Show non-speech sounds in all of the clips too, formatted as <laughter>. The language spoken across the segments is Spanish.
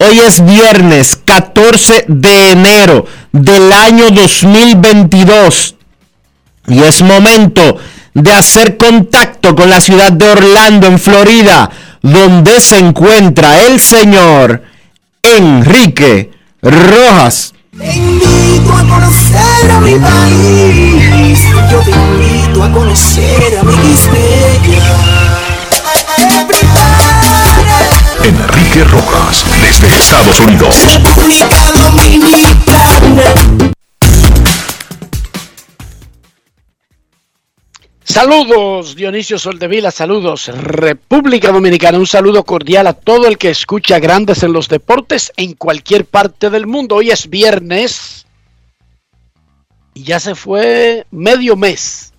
Hoy es viernes 14 de enero del año 2022 y es momento de hacer contacto con la ciudad de Orlando, en Florida, donde se encuentra el señor Enrique Rojas. Te invito a conocer a mi país. Yo te invito a conocer a mi Enrique Rojas, desde Estados Unidos. República Dominicana. Saludos Dionisio Soldevila, saludos República Dominicana, un saludo cordial a todo el que escucha Grandes en los Deportes en cualquier parte del mundo. Hoy es viernes y ya se fue medio mes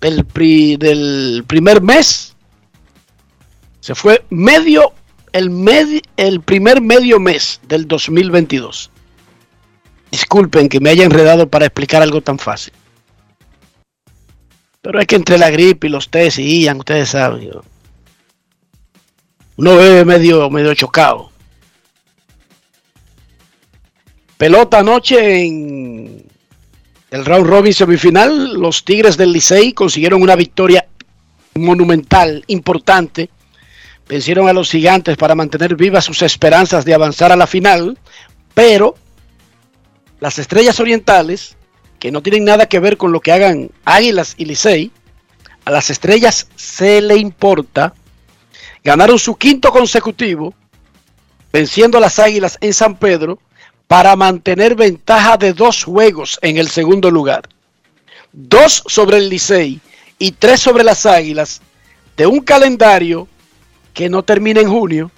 del, pri- del primer mes. Se fue medio, el, medi- el primer medio mes del 2022. Disculpen que me haya enredado para explicar algo tan fácil. Pero es que entre la gripe y los test y Ian, ustedes saben. Uno bebe medio, medio chocado. Pelota anoche en el round robin semifinal. Los Tigres del Licey consiguieron una victoria monumental, importante. Vencieron a los gigantes para mantener vivas sus esperanzas de avanzar a la final. Pero las estrellas orientales que no tienen nada que ver con lo que hagan Águilas y Licey, a las estrellas se le importa, ganaron su quinto consecutivo, venciendo a las Águilas en San Pedro para mantener ventaja de dos juegos en el segundo lugar. Dos sobre el Licey y tres sobre las Águilas de un calendario que no termina en junio,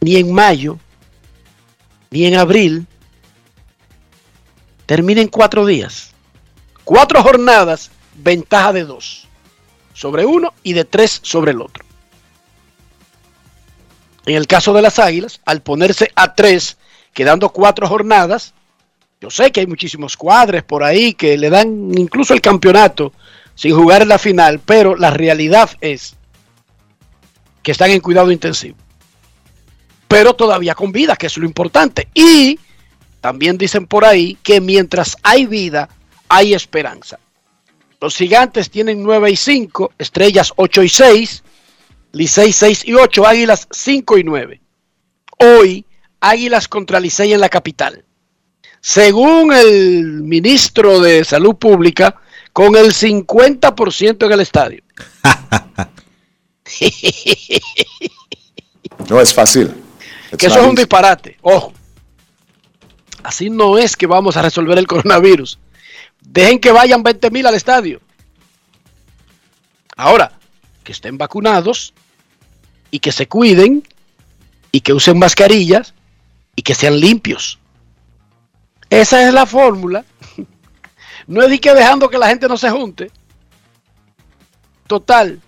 ni en mayo, ni en abril, termina en cuatro días. Cuatro jornadas, ventaja de dos sobre uno y de tres sobre el otro. En el caso de las Águilas, al ponerse a tres, quedando cuatro jornadas, yo sé que hay muchísimos cuadres por ahí que le dan incluso el campeonato sin jugar la final, pero la realidad es que están en cuidado intensivo. Pero todavía con vida, que es lo importante. Y también dicen por ahí que mientras hay vida, hay esperanza. Los gigantes tienen 9 y 5, estrellas 8 y 6, Licey 6 y 8, Águilas 5 y 9. Hoy, Águilas contra Licey en la capital. Según el ministro de Salud Pública, con el 50% en el estadio. <laughs> No es fácil. Que eso es un disparate. Ojo. Así no es que vamos a resolver el coronavirus. Dejen que vayan 20 mil al estadio. Ahora, que estén vacunados y que se cuiden y que usen mascarillas y que sean limpios. Esa es la fórmula. <laughs> No es de que dejando que la gente no se junte. Total,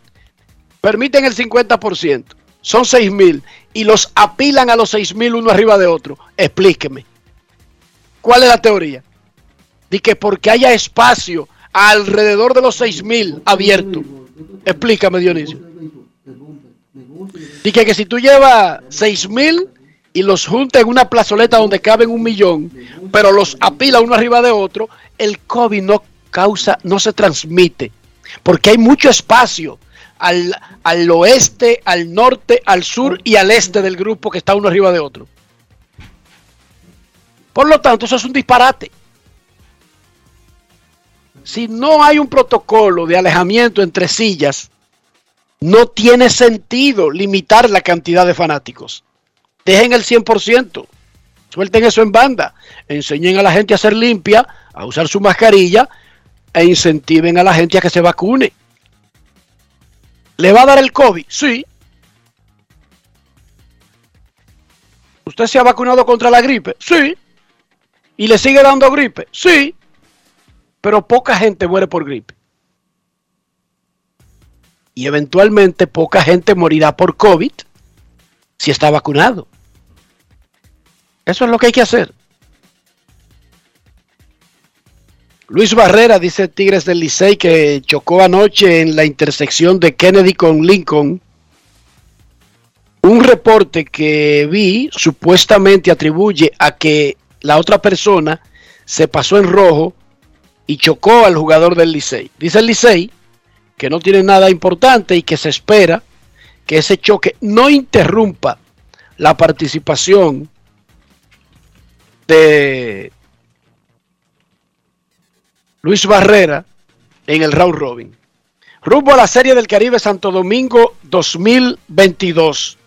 permiten el 50%, son 6 mil y los apilan a los 6 mil uno arriba de otro. Explíqueme. ¿Cuál es la teoría? De que porque haya espacio alrededor de los 6 mil abierto. Explícame, Dionisio. Dice que si tú llevas 6 mil y los juntas en una plazoleta donde caben un millón, pero los apila uno arriba de otro, el COVID no causa, no se transmite, porque hay mucho espacio al, al oeste, al norte, al sur y al este del grupo que está uno arriba de otro. Por lo tanto, eso es un disparate. Si no hay un protocolo de alejamiento entre sillas, no tiene sentido limitar la cantidad de fanáticos. Dejen el 100%. Suelten eso en banda. Enseñen a la gente a ser limpia, a usar su mascarilla e incentiven a la gente a que se vacune. ¿Le va a dar el COVID? Sí. ¿Usted se ha vacunado contra la gripe? Sí. ¿Y le sigue dando gripe? Sí. Pero poca gente muere por gripe. Y eventualmente poca gente morirá por COVID si está vacunado. Eso es lo que hay que hacer. Luis Barrera dice Tigres del Licey que chocó anoche en la intersección de Kennedy con Lincoln. Un reporte que vi supuestamente atribuye a que la otra persona se pasó en rojo y chocó al jugador del Licey. Dice el Licey que no tiene nada importante y que se espera que ese choque no interrumpa la participación de Luis Barrera en el round robin. Rumbo a la Serie del Caribe Santo Domingo 2022.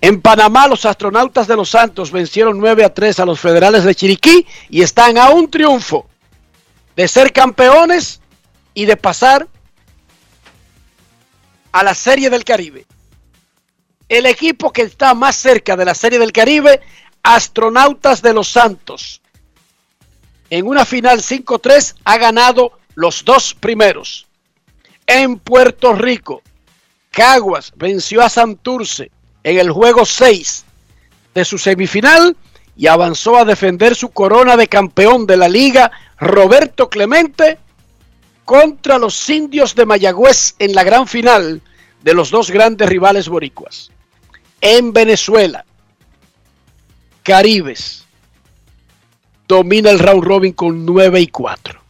En Panamá, los astronautas de los Santos vencieron 9 a 3 a los federales de Chiriquí y están a un triunfo de ser campeones y de pasar a la Serie del Caribe. El equipo que está más cerca de la Serie del Caribe, Astronautas de los Santos. En una final 5-3 ha ganado los dos primeros. En Puerto Rico, Caguas venció a Santurce en el juego 6 de su semifinal y avanzó a defender su corona de campeón de la liga Roberto Clemente contra los indios de Mayagüez en la gran final de los dos grandes rivales boricuas. En Venezuela, Caribes domina el round robin con 9 y 4.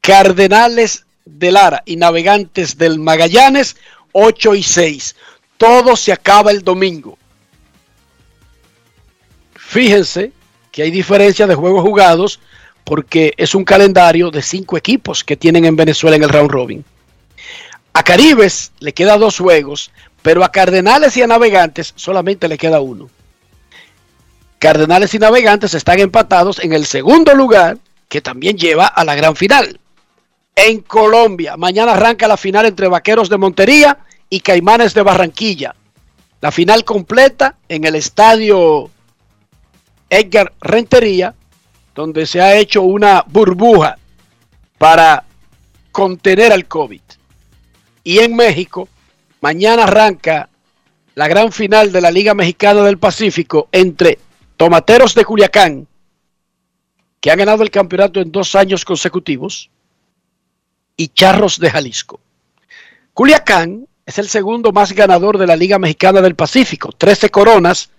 Cardenales de Lara y Navegantes del Magallanes 8 y 6. Todo se acaba el domingo. Fíjense que hay diferencia de juegos jugados porque es un calendario de cinco equipos que tienen en Venezuela en el round robin. A Caribes le queda dos juegos, pero a Cardenales y a Navegantes solamente le queda uno. Cardenales y Navegantes están empatados en el segundo lugar, que también lleva a la gran final. En Colombia, mañana arranca la final entre Vaqueros de Montería y Caimanes de Barranquilla. La final completa en el estadio Edgar Rentería donde se ha hecho una burbuja para contener al COVID. Y en México, mañana arranca la gran final de la Liga Mexicana del Pacífico entre Tomateros de Culiacán, que han ganado el campeonato en dos años consecutivos, y Charros de Jalisco. Culiacán es el segundo más ganador de la Liga Mexicana del Pacífico, 13 coronas,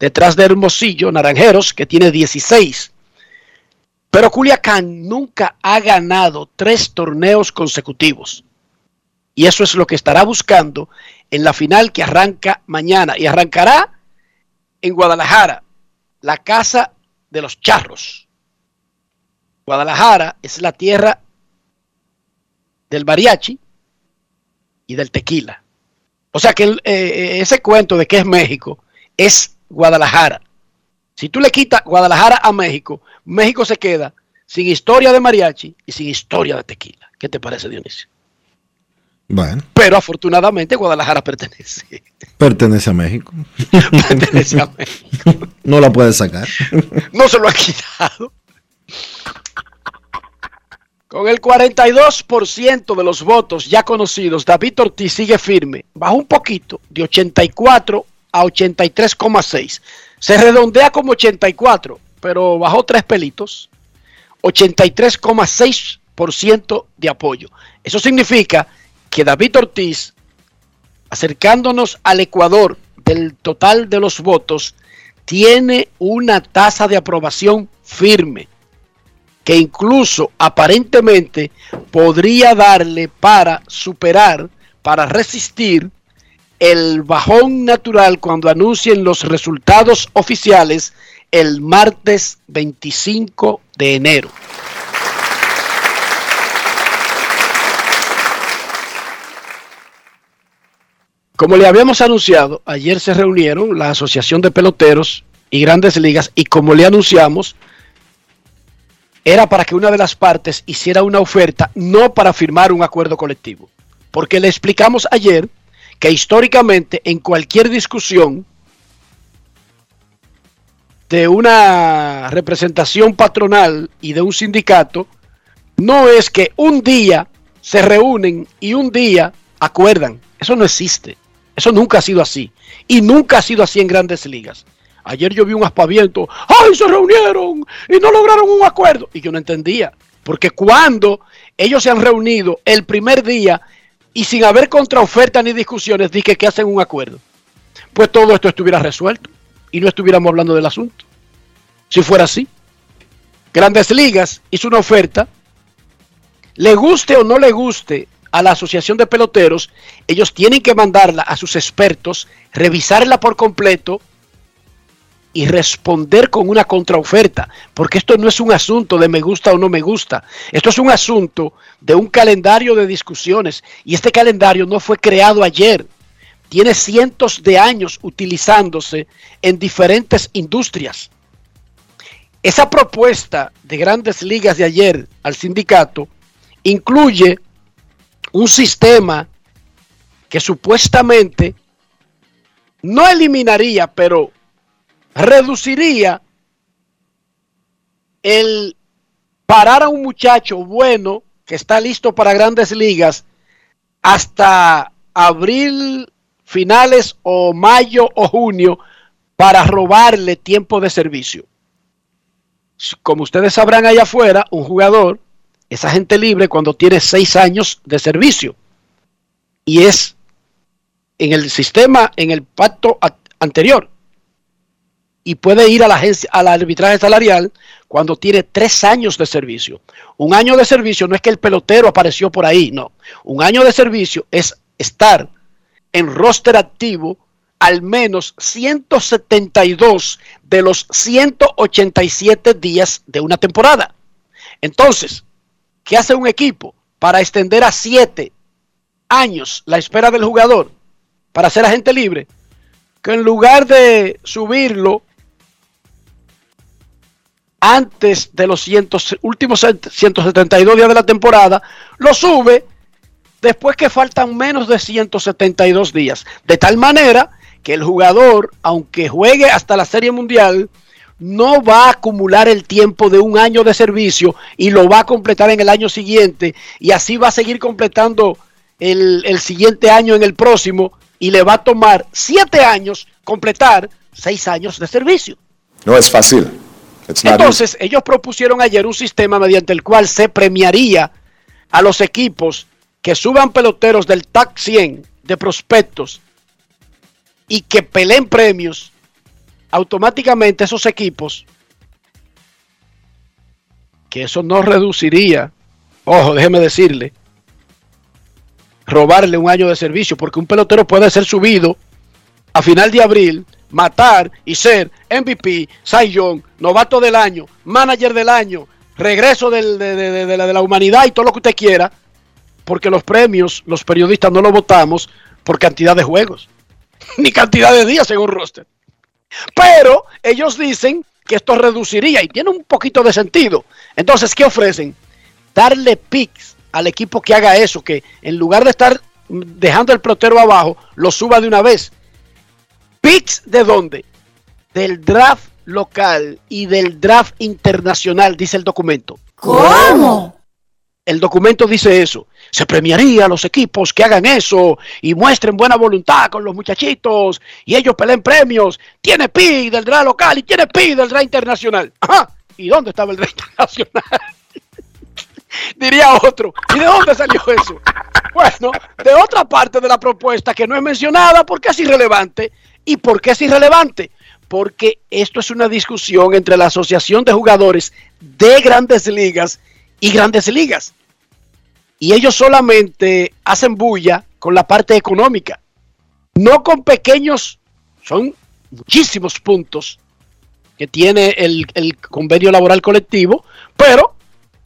detrás de Hermosillo, Naranjeros, que tiene 16. Pero Culiacán nunca ha ganado tres torneos consecutivos. Y eso es lo que estará buscando en la final que arranca mañana. Y arrancará en Guadalajara, la casa de los charros. Guadalajara es la tierra del mariachi y del tequila. O sea que eh, eh, ese cuento de que es México es Guadalajara. Si tú le quitas Guadalajara a México, México se queda sin historia de mariachi y sin historia de tequila. ¿Qué te parece, Dionisio? Bueno, Pero afortunadamente Guadalajara pertenece. pertenece a México. <laughs> pertenece a México. No la puedes sacar. No se lo ha quitado. Con el 42% de los votos ya conocidos, David Ortiz sigue firme. Bajó un poquito, de 84 a 83,6. Se redondea como 84, pero bajó tres pelitos. 83,6% de apoyo. Eso significa que David Ortiz, acercándonos al Ecuador del total de los votos, tiene una tasa de aprobación firme que incluso aparentemente podría darle para superar, para resistir el bajón natural cuando anuncien los resultados oficiales el martes 25 de enero. Como le habíamos anunciado, ayer se reunieron la Asociación de Peloteros y Grandes Ligas y como le anunciamos, era para que una de las partes hiciera una oferta, no para firmar un acuerdo colectivo. Porque le explicamos ayer que históricamente en cualquier discusión de una representación patronal y de un sindicato, no es que un día se reúnen y un día acuerdan. Eso no existe. Eso nunca ha sido así. Y nunca ha sido así en grandes ligas. Ayer yo vi un aspaviento. ¡Ay, se reunieron! Y no lograron un acuerdo. Y yo no entendía. Porque cuando ellos se han reunido el primer día y sin haber contraoferta ni discusiones, dije que hacen un acuerdo. Pues todo esto estuviera resuelto y no estuviéramos hablando del asunto. Si fuera así. Grandes Ligas hizo una oferta. Le guste o no le guste a la Asociación de Peloteros, ellos tienen que mandarla a sus expertos, revisarla por completo y responder con una contraoferta, porque esto no es un asunto de me gusta o no me gusta, esto es un asunto de un calendario de discusiones y este calendario no fue creado ayer, tiene cientos de años utilizándose en diferentes industrias. Esa propuesta de grandes ligas de ayer al sindicato incluye un sistema que supuestamente no eliminaría, pero reduciría el parar a un muchacho bueno que está listo para grandes ligas hasta abril, finales o mayo o junio para robarle tiempo de servicio. Como ustedes sabrán allá afuera, un jugador es agente libre cuando tiene seis años de servicio. Y es en el sistema, en el pacto anterior. Y puede ir a la agencia, al arbitraje salarial cuando tiene tres años de servicio. Un año de servicio no es que el pelotero apareció por ahí, no. Un año de servicio es estar en roster activo al menos 172 de los 187 días de una temporada. Entonces, ¿Qué hace un equipo para extender a siete años la espera del jugador para ser agente libre? Que en lugar de subirlo antes de los cientos, últimos 172 días de la temporada, lo sube después que faltan menos de 172 días. De tal manera que el jugador, aunque juegue hasta la Serie Mundial, no va a acumular el tiempo de un año de servicio y lo va a completar en el año siguiente y así va a seguir completando el, el siguiente año en el próximo y le va a tomar siete años completar seis años de servicio. No es fácil. Entonces, ellos propusieron ayer un sistema mediante el cual se premiaría a los equipos que suban peloteros del TAC 100 de prospectos y que peleen premios automáticamente esos equipos, que eso no reduciría, ojo, déjeme decirle, robarle un año de servicio, porque un pelotero puede ser subido a final de abril, matar y ser MVP, Young, novato del año, manager del año, regreso del- de, de- de- de la, de la humanidad y todo lo que usted quiera, porque los premios, los periodistas no los votamos por cantidad de juegos, <laughs> ni cantidad de días según roster. Pero ellos dicen que esto reduciría y tiene un poquito de sentido. Entonces, ¿qué ofrecen? Darle picks al equipo que haga eso, que en lugar de estar dejando el pelotero abajo, lo suba de una vez. ¿Picks de dónde? Del draft local y del draft internacional, dice el documento. ¿Cómo? El documento dice eso. Se premiaría a los equipos que hagan eso y muestren buena voluntad con los muchachitos y ellos peleen premios. Tiene PI del draft local y tiene PI del draft internacional. ¿Y dónde estaba el draft internacional? <laughs> Diría otro. ¿Y de dónde salió eso? Bueno, de otra parte de la propuesta que no es mencionada porque es irrelevante. ¿Y por qué es irrelevante? Porque esto es una discusión entre la Asociación de Jugadores de Grandes Ligas y Grandes Ligas. Y ellos solamente hacen bulla con la parte económica, no con pequeños, son muchísimos puntos que tiene el, el convenio laboral colectivo, pero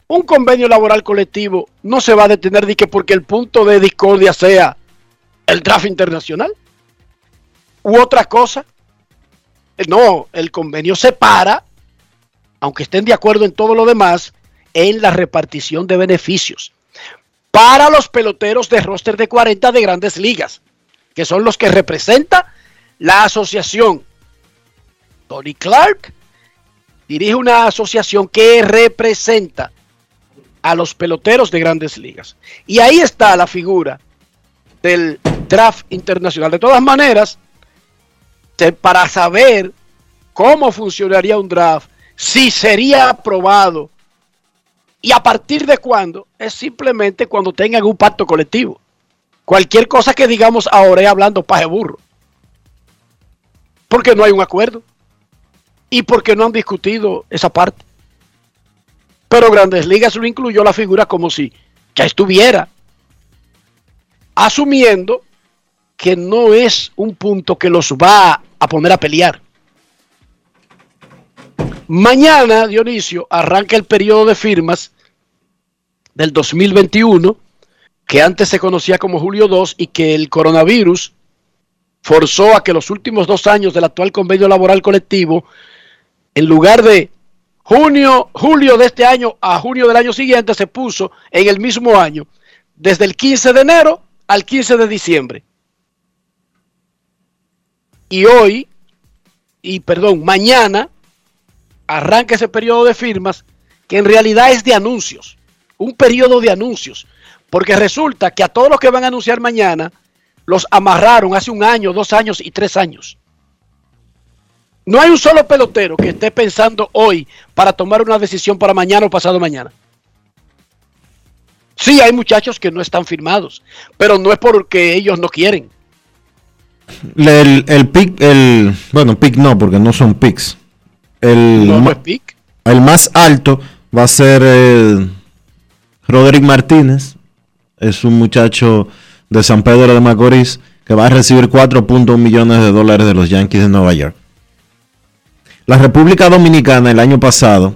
un convenio laboral colectivo no se va a detener de que porque el punto de discordia sea el draft internacional u otra cosa. No, el convenio se para, aunque estén de acuerdo en todo lo demás, en la repartición de beneficios para los peloteros de roster de 40 de grandes ligas, que son los que representa la asociación. Tony Clark dirige una asociación que representa a los peloteros de grandes ligas. Y ahí está la figura del draft internacional. De todas maneras, para saber cómo funcionaría un draft, si sería aprobado y a partir de cuándo, es simplemente cuando tengan un pacto colectivo. Cualquier cosa que digamos ahora es hablando paje burro. Porque no hay un acuerdo. Y porque no han discutido esa parte. Pero Grandes Ligas lo incluyó la figura como si ya estuviera. Asumiendo que no es un punto que los va a poner a pelear. Mañana, Dionisio, arranca el periodo de firmas del 2021, que antes se conocía como Julio 2 y que el coronavirus forzó a que los últimos dos años del actual convenio laboral colectivo, en lugar de junio, julio de este año a junio del año siguiente, se puso en el mismo año, desde el 15 de enero al 15 de diciembre. Y hoy, y perdón, mañana, arranca ese periodo de firmas que en realidad es de anuncios, un periodo de anuncios, porque resulta que a todos los que van a anunciar mañana los amarraron hace un año, dos años y tres años. No hay un solo pelotero que esté pensando hoy para tomar una decisión para mañana o pasado mañana. Sí, hay muchachos que no están firmados, pero no es porque ellos no quieren. El, el pick, el, bueno, pick no, porque no son picks. El, No, pick. el más alto va a ser eh, Roderick Martínez. Es un muchacho de San Pedro de Macorís que va a recibir 4.1 millones de dólares de los Yankees de Nueva York. La República Dominicana el año pasado,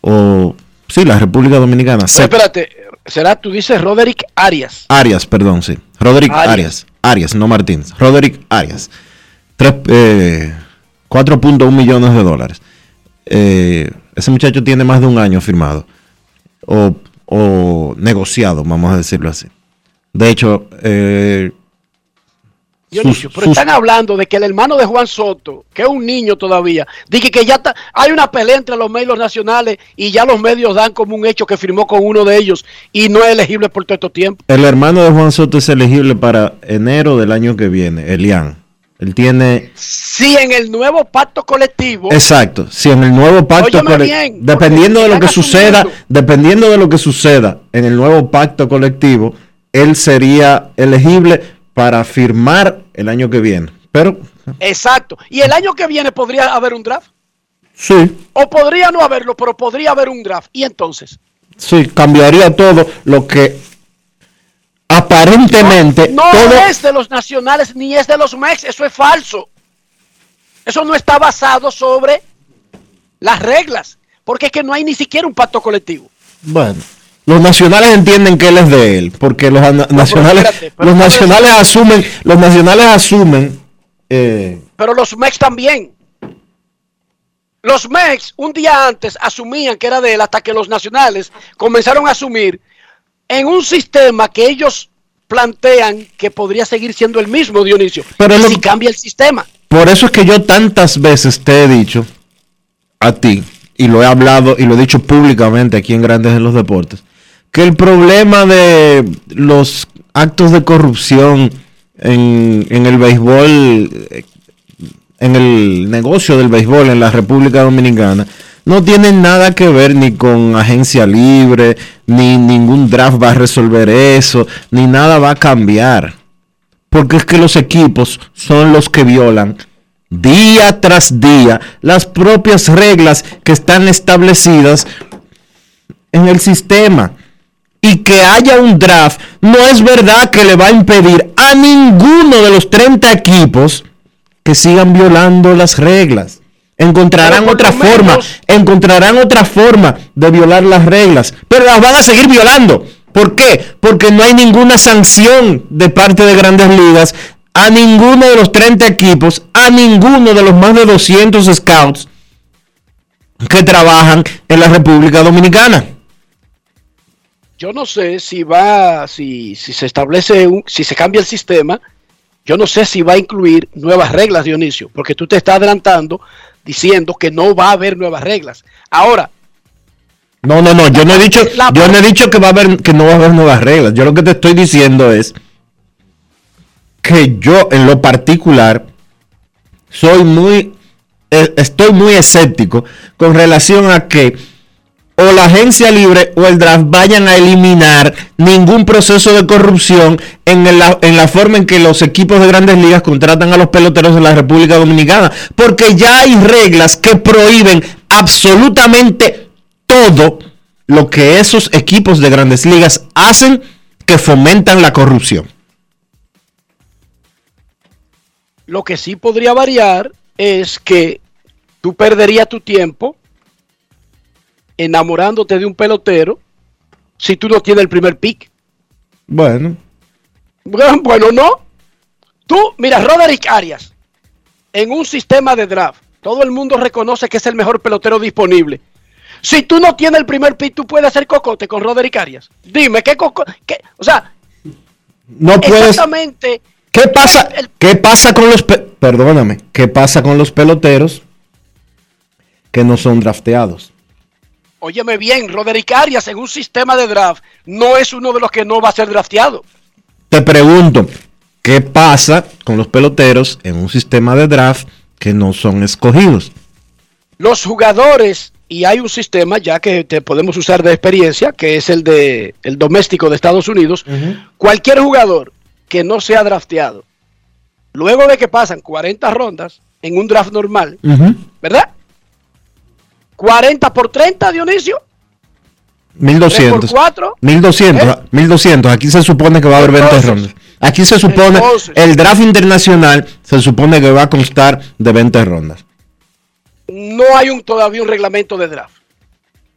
o sí, la República Dominicana, se- Espérate, será, tú dices Roderick Arias. Arias, perdón, sí. Roderick Arias. Arias. Arias, no Martínez. Roderick Arias. Tres, eh, 4.1 millones de dólares. Eh, ese muchacho tiene más de un año firmado. O, o negociado, vamos a decirlo así. De hecho, eh, Dionisio, sus- pero sus- están hablando de que el hermano de Juan Soto, que es un niño todavía, dice que ya está, hay una pelea entre los medios nacionales y ya los medios dan como un hecho que firmó con uno de ellos y no es elegible por todo este tiempo. el hermano de Juan Soto es elegible para enero del año que viene, Elian. Él tiene Si en el nuevo pacto colectivo, Exacto, si en el nuevo pacto Óyeme cole- bien, porque dependiendo de lo que suceda, asumiendo. dependiendo de lo que suceda en el nuevo pacto colectivo, él sería elegible para firmar el año que viene. Pero exacto, y el año que viene podría haber un draft, sí, o podría no haberlo, pero podría haber un draft, y entonces, sí, cambiaría todo lo que aparentemente no todo es de los nacionales ni es de los MEX, eso es falso. Eso no está basado sobre las reglas, porque es que no hay ni siquiera un pacto colectivo. bueno, los nacionales entienden que él es de él, porque los nacionales espérate, los nacionales asumen, los nacionales asumen eh, Pero los MEX también. Los MEX un día antes asumían que era de él hasta que los nacionales comenzaron a asumir en un sistema que ellos plantean que podría seguir siendo el mismo, Dionisio, Pero lo- si cambia el sistema. Por eso es que yo tantas veces te he dicho a ti, y lo he hablado y lo he dicho públicamente aquí en Grandes en los Deportes, que el problema de los actos de corrupción en, en el béisbol, eh, en el negocio del béisbol en la República Dominicana, no tienen nada que ver ni con agencia libre, ni ningún draft va a resolver eso, ni nada va a cambiar. Porque es que los equipos son los que violan día tras día las propias reglas que están establecidas en el sistema. Y que haya un draft no es verdad que le va a impedir a ninguno de los 30 equipos que sigan violando las reglas. Encontrarán otra forma, encontrarán otra forma de violar las reglas, pero las van a seguir violando. ¿Por qué? Porque no hay ninguna sanción de parte de grandes ligas a ninguno de los 30 equipos, a ninguno de los más de 200 scouts que trabajan en la República Dominicana. Yo no sé si va, si, si se establece, un, si se cambia el sistema, yo no sé si va a incluir nuevas reglas, Dionisio, porque tú te estás adelantando diciendo que no va a haber nuevas reglas. Ahora, No, no, no, yo no he dicho, yo no he dicho que va a haber, que no va a haber nuevas reglas. Yo lo que te estoy diciendo es que yo en lo particular soy muy, eh, estoy muy escéptico con relación a que o la agencia libre o el draft vayan a eliminar ningún proceso de corrupción en la, en la forma en que los equipos de grandes ligas contratan a los peloteros de la República Dominicana. Porque ya hay reglas que prohíben absolutamente todo lo que esos equipos de grandes ligas hacen que fomentan la corrupción. lo que sí podría variar es que tú perderías tu tiempo enamorándote de un pelotero si tú no tienes el primer pick. Bueno, <laughs> Bueno, no. Tú, mira, Roderick Arias, en un sistema de draft, todo el mundo reconoce que es el mejor pelotero disponible. Si tú no tienes el primer pick, tú puedes hacer cocote con Roderick Arias. Dime, ¿qué cocote? O sea, no puedes. exactamente. ¿Qué pasa? el- ¿Qué pasa con los pe- perdóname? ¿Qué pasa con los peloteros que no son drafteados? Óyeme bien, Roderick Arias en un sistema de draft no es uno de los que no va a ser drafteado. Te pregunto, ¿qué pasa con los peloteros en un sistema de draft que no son escogidos? Los jugadores, y hay un sistema ya que te podemos usar de experiencia, que es el de el doméstico de Estados Unidos, cualquier jugador que no sea drafteado, luego de que pasan 40 rondas en un draft normal. ¿verdad? 40 por 30, Dionisio. 1200. 3 por 4. 1200, ¿Eh? 1200. Aquí se supone que va a haber 20 Entonces- rondas. Aquí se supone, Entonces- el draft internacional se supone que va a constar de 20 rondas. no hay un todavía un reglamento de draft.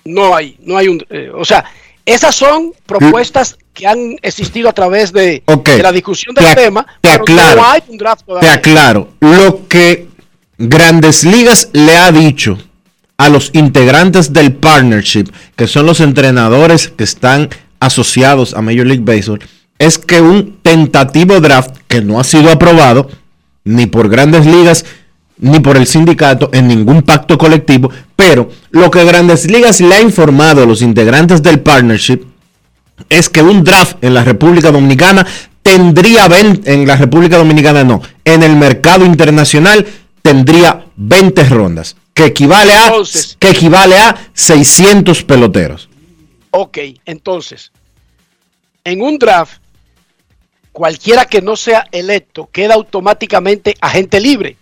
No hay, no hay un, eh, o sea, esas son propuestas que han existido a través de, Ok. de la discusión del Te tema, te pero aclaro. no hay un draft Te todavía. aclaro, lo que Grandes Ligas le ha dicho a los integrantes del partnership, que son los entrenadores que están asociados a Major League Baseball, es que un tentativo draft que no ha sido aprobado ni por Grandes Ligas ni por el sindicato en ningún pacto colectivo, pero lo que Grandes Ligas le ha informado a los integrantes del partnership es que un draft en la República Dominicana tendría 20, en la República Dominicana no, en el mercado internacional tendría 20 rondas, que equivale a Entonces- que equivale a 600 peloteros. Ok, entonces, en un draft, cualquiera que no sea electo queda automáticamente agente libre.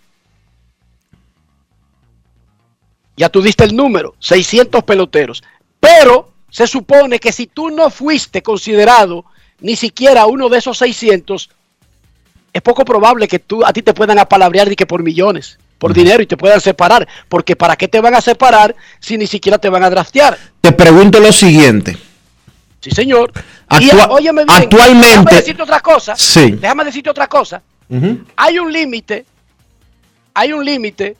Ya tú diste el número, 600 peloteros. Pero se supone que si tú no fuiste considerado ni siquiera uno de esos 600, es poco probable que tú, a ti te puedan apalabrear y que por millones, por dinero y te puedan separar. Porque ¿para qué te van a separar si ni siquiera te van a draftear? Te pregunto lo siguiente. Sí, señor. Actua- y óyeme bien, actualmente- Déjame decirte otra cosa. Sí. Déjame decirte otra cosa. Hay un límite. Hay un límite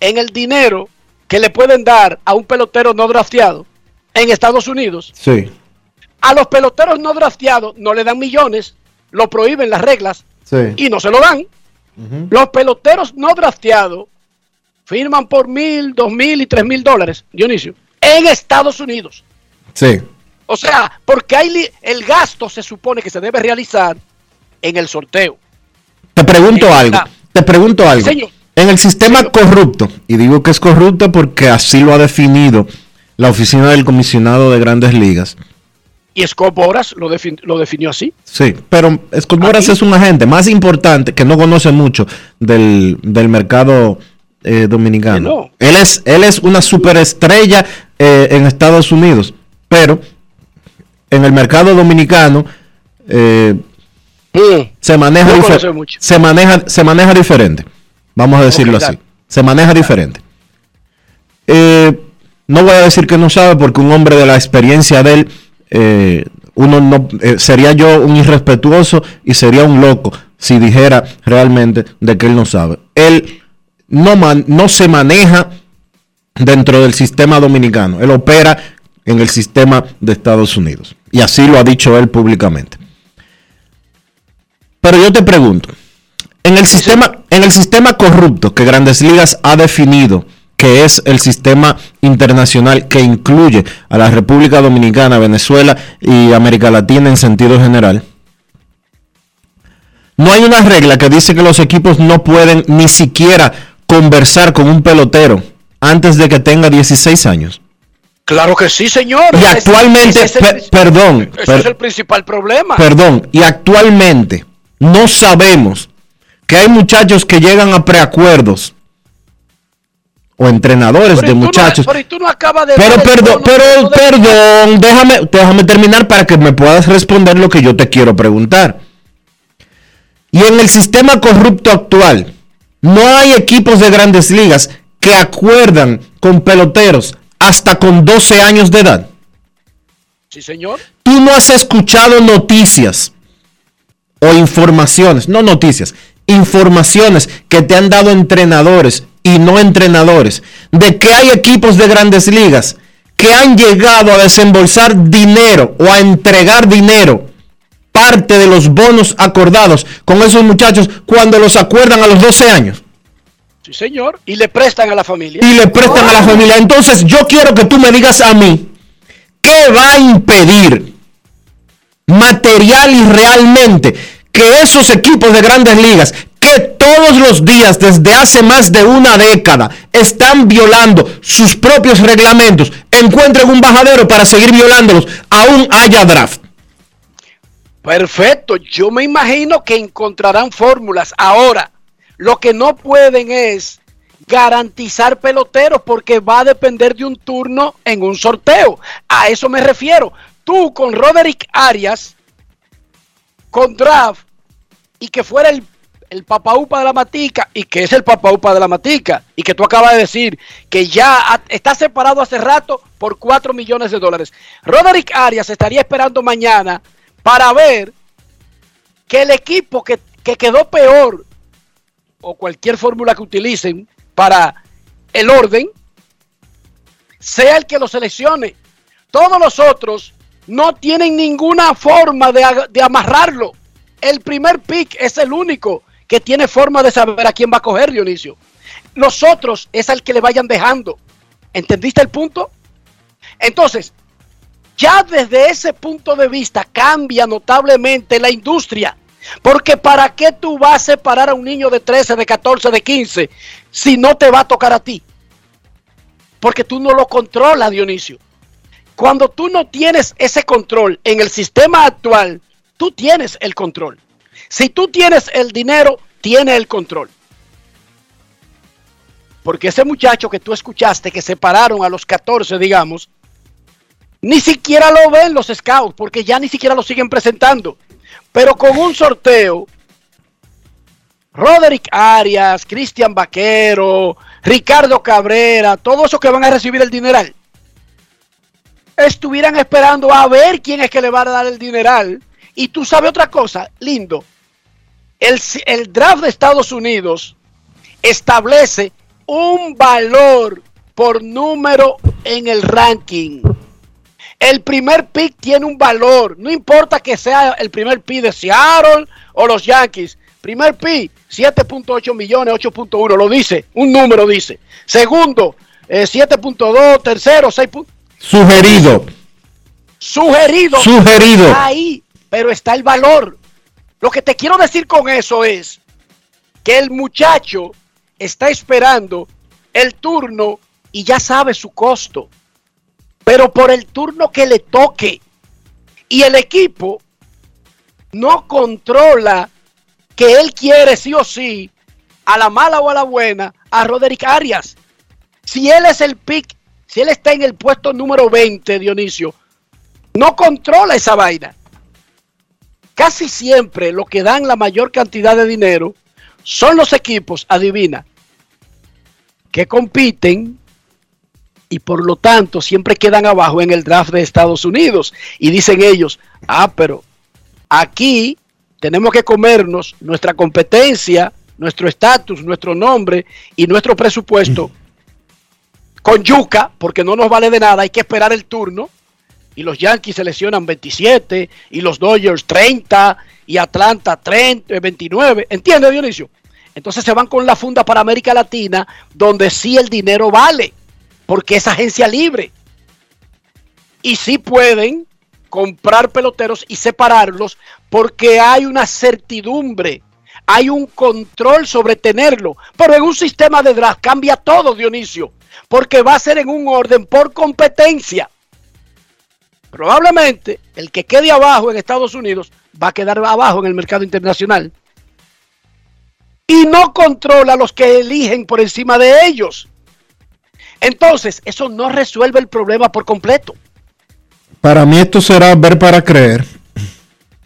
en el dinero que le pueden dar a un pelotero no drafteado en Estados Unidos. Sí. A los peloteros no drafteados no le dan millones. lo prohíben las reglas Sí. y no se lo dan. Los peloteros no drafteados firman por mil, dos mil y tres mil dólares, Dionisio, en Estados Unidos. Sí. O sea, porque hay el gasto se supone que se debe realizar en el sorteo. Te pregunto algo. Te pregunto algo. señor. En el sistema Señor. corrupto, y digo que es corrupto porque así lo ha definido la oficina del comisionado de grandes ligas. Y Scott Boras lo, defin- lo definió así. Sí, pero Scott Boras es un agente más importante que no conoce mucho del, del mercado eh, dominicano. No. Él es él es una superestrella eh, en Estados Unidos, pero en el mercado dominicano eh, se maneja No se maneja se maneja diferente. Vamos a decirlo así. Se maneja diferente. No voy a decir que no sabe porque un hombre de la experiencia de él eh, uno no eh, sería yo un irrespetuoso y sería un loco si dijera realmente de que él no sabe. Él no man- no se maneja dentro del sistema dominicano. Él opera en el sistema de Estados Unidos. Y así lo ha dicho él públicamente. Pero yo te pregunto, en el sistema, en el sistema corrupto que Grandes Ligas ha definido, que es el sistema internacional que incluye a la República Dominicana, Venezuela y América Latina en sentido general, no hay una regla que dice que los equipos no pueden ni siquiera conversar con un pelotero antes de que tenga 16 años. Claro que sí, señor. Y actualmente, ese perdón, ese per- es el principal problema. Perdón, y actualmente no sabemos que hay muchachos que llegan a preacuerdos o entrenadores Pero de no- muchachos. pero y tú no acabas de Pero ver el perdón, pero perdón, déjame, déjame terminar para que me puedas responder lo que yo te quiero preguntar. Y en el sistema corrupto actual, no hay equipos de grandes ligas que acuerdan con peloteros hasta con 12 años de edad. Sí, señor. Tú no has escuchado noticias o informaciones, no noticias, informaciones que te han dado entrenadores y no entrenadores, de que hay equipos de grandes ligas que han llegado a desembolsar dinero o a entregar dinero, parte de los bonos acordados con esos muchachos cuando los acuerdan a los 12 años Sí, señor. Y le prestan a la familia. y le prestan a la familia. Entonces yo quiero que tú me digas a mí, ¿qué va a impedir material y realmente que esos equipos de grandes ligas que todos los días desde hace más de una década están violando sus propios reglamentos, encuentren un bajadero para seguir violándolos, aún haya draft? Perfecto. Yo me imagino que encontrarán fórmulas. Ahora, lo que no pueden es garantizar peloteros porque va a depender de un turno en un sorteo. A eso me refiero. Tú con Roderick Arias, con draft, y que fuera el, el papaupa de la matica, y que es el papaupa de la matica, y que tú acabas de decir que ya está separado hace rato por 4 millones de dólares. Roderick Arias estaría esperando mañana para ver que el equipo que, que quedó peor, o cualquier fórmula que utilicen para el orden, sea el que lo seleccione. Todos los otros no tienen ninguna forma de, amarrarlo. El primer pick es el único que tiene forma de saber a quién va a coger, Dionisio. Los otros es al que le vayan dejando. ¿Entendiste el punto? Entonces, ya desde ese punto de vista cambia notablemente la industria. Porque ¿para qué tú vas a separar a un niño de 13, de 14, de 15 si no te va a tocar a ti? Porque tú no lo controlas, Dionisio. Cuando tú no tienes ese control en el sistema actual, tú tienes el control. Si tú tienes el dinero, tienes el control. Porque ese muchacho que tú escuchaste que separaron a los 14, digamos, ni siquiera lo ven los scouts, porque ya ni siquiera lo siguen presentando. Pero con un sorteo, Roderick Arias, Cristian Vaquero, Ricardo Cabrera, todos esos que van a recibir el dineral, estuvieran esperando a ver quién es que le va a dar el dineral. Y tú sabes otra cosa, lindo. El, draft de Estados Unidos establece un valor por número en el ranking. El primer pick tiene un valor. No importa que sea el primer pick de Seattle o los Yankees. Primer pick, 7.8 millones, 8.1. Lo dice. Un número dice. Segundo, eh, 7.2. Tercero, 6. Sugerido. Sugerido. Sugerido. Está ahí, pero está el valor. Lo que te quiero decir con eso es que el muchacho está esperando el turno y ya sabe su costo. Pero por el turno que le toque. Y el equipo no controla que él quiere sí o sí, a la mala o a la buena, a Roderick Arias. Si él es el pick, si él está en el puesto número 20, Dionisio, no controla esa vaina. Casi siempre lo que dan la mayor cantidad de dinero son los equipos, adivina, que compiten y por lo tanto siempre quedan abajo en el draft de Estados Unidos. Y dicen ellos, ah, pero aquí tenemos que comernos nuestra competencia, nuestro estatus, nuestro nombre y nuestro presupuesto con yuca, porque no nos vale de nada, hay que esperar el turno. Y los Yankees seleccionan 27 y los Dodgers 30 y Atlanta 30, 29. ¿Entiendes, Dionisio? Entonces se van con la funda para América Latina, donde sí el dinero vale, porque es agencia libre. Y sí pueden comprar peloteros y separarlos, porque hay una certidumbre, hay un control sobre tenerlo. Pero en un sistema de draft cambia todo, Dionisio, porque va a ser en un orden por competencia. Probablemente el que quede abajo en Estados Unidos va a quedar abajo en el mercado internacional y no controla a los que eligen por encima de ellos. Entonces, eso no resuelve el problema por completo. Para mí esto será ver para creer.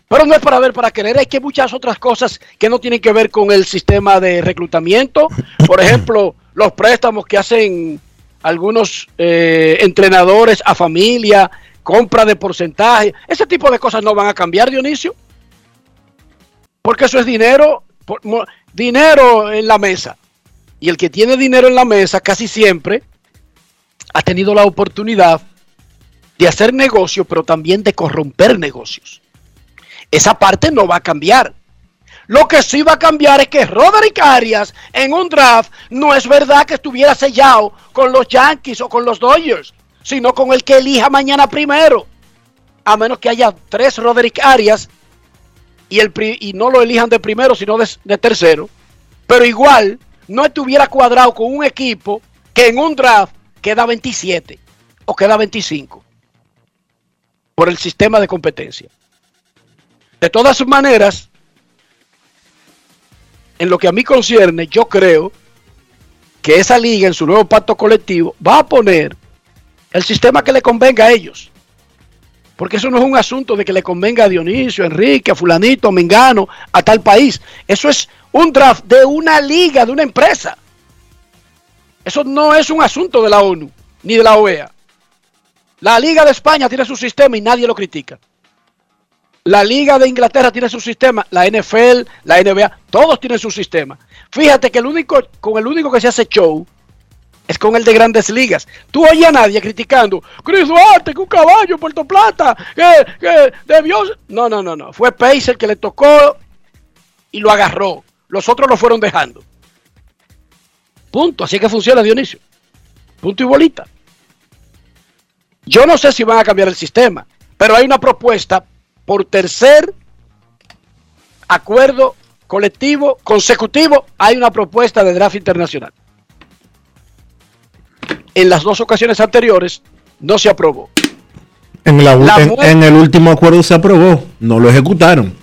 Pero no es para ver para creer, hay que muchas otras cosas que no tienen que ver con el sistema de reclutamiento. Por ejemplo, los préstamos que hacen algunos eh, entrenadores a familia, compra de porcentaje, ese tipo de cosas no van a cambiar, Dionisio. Porque eso es dinero dinero en la mesa. Y el que tiene dinero en la mesa casi siempre ha tenido la oportunidad de hacer negocio, pero también de corromper negocios. Esa parte no va a cambiar. Lo que sí va a cambiar es que Roderick Arias en un draft no es verdad que estuviera sellado con los Yankees o con los Dodgers, sino con el que elija mañana primero. A menos que haya tres Roderick Arias y, el, y no lo elijan de primero, sino de, tercero, pero igual no estuviera cuadrado con un equipo que en un draft queda 27 o queda 25 por el sistema de competencia. De todas maneras, en lo que a mí concierne, yo creo que esa liga en su nuevo pacto colectivo va a poner el sistema que le convenga a ellos. Porque eso no es un asunto de que le convenga a Dionisio, a Enrique, a Fulanito, a Mengano, a tal país. Eso es un draft de una liga, de una empresa. Eso no es un asunto de la ONU ni de la OEA. La Liga de España tiene su sistema y nadie lo critica. La Liga de Inglaterra tiene su sistema, la NFL, la NBA, todos tienen su sistema. Fíjate que el único, con el único que se hace show es con el de grandes ligas. Tú oyes a nadie criticando, Chris Duarte, que un caballo, Puerto Plata, que, que debió... No, no, no, no. Fue Pacer que le tocó y lo agarró. Los otros lo fueron dejando. Punto. Así que funciona Dionisio. Punto y bolita. Yo no sé si van a cambiar el sistema, pero hay una propuesta por tercer acuerdo colectivo consecutivo. Hay una propuesta de draft internacional en las dos ocasiones anteriores no se aprobó. En, el último acuerdo se aprobó, no lo ejecutaron.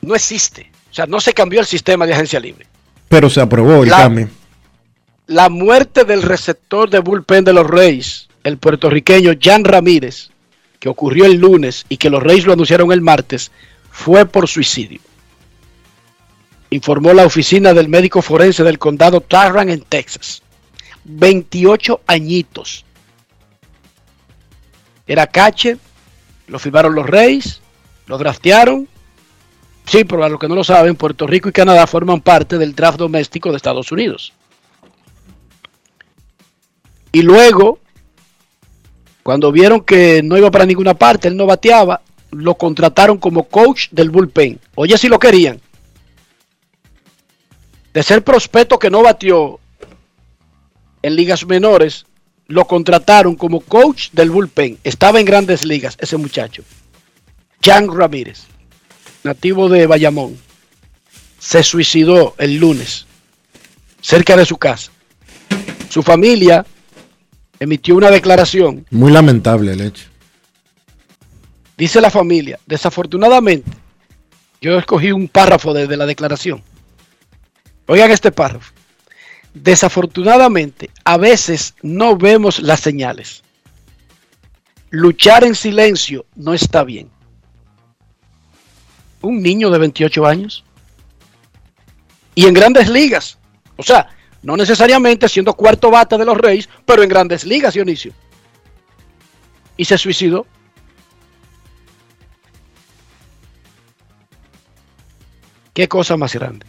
No existe. O sea, no se cambió el sistema de agencia libre. Pero se aprobó el la, cambio. La muerte del receptor de bullpen de los Reyes, el puertorriqueño Jan Ramírez, que ocurrió el lunes y que los Reyes lo anunciaron el martes, fue por suicidio informó la oficina del médico forense del condado Tarrant en Texas. 28 añitos. Era cache, lo firmaron los Reyes, lo draftearon. Sí, pero a los que no lo saben, Puerto Rico y Canadá forman parte del draft doméstico de Estados Unidos. Y luego Cuando vieron que no iba para ninguna parte, él no bateaba, lo contrataron como coach del bullpen. Oye, si lo querían. De ser prospecto que no batió en ligas menores, lo contrataron como coach del bullpen. Estaba en grandes ligas ese muchacho. Jan Ramírez, nativo de Bayamón, se suicidó el lunes cerca de su casa. Su familia emitió una declaración. Muy lamentable el hecho. Dice la familia, desafortunadamente, yo escogí un párrafo desde la declaración. Oigan este párrafo. Desafortunadamente, a veces no vemos las señales. Luchar en silencio no está bien. Un niño de 28 años. Y en grandes ligas. O sea, no necesariamente siendo cuarto bate de los Reyes, pero en grandes ligas, Dionisio. Y se suicidó. Qué cosa más grande.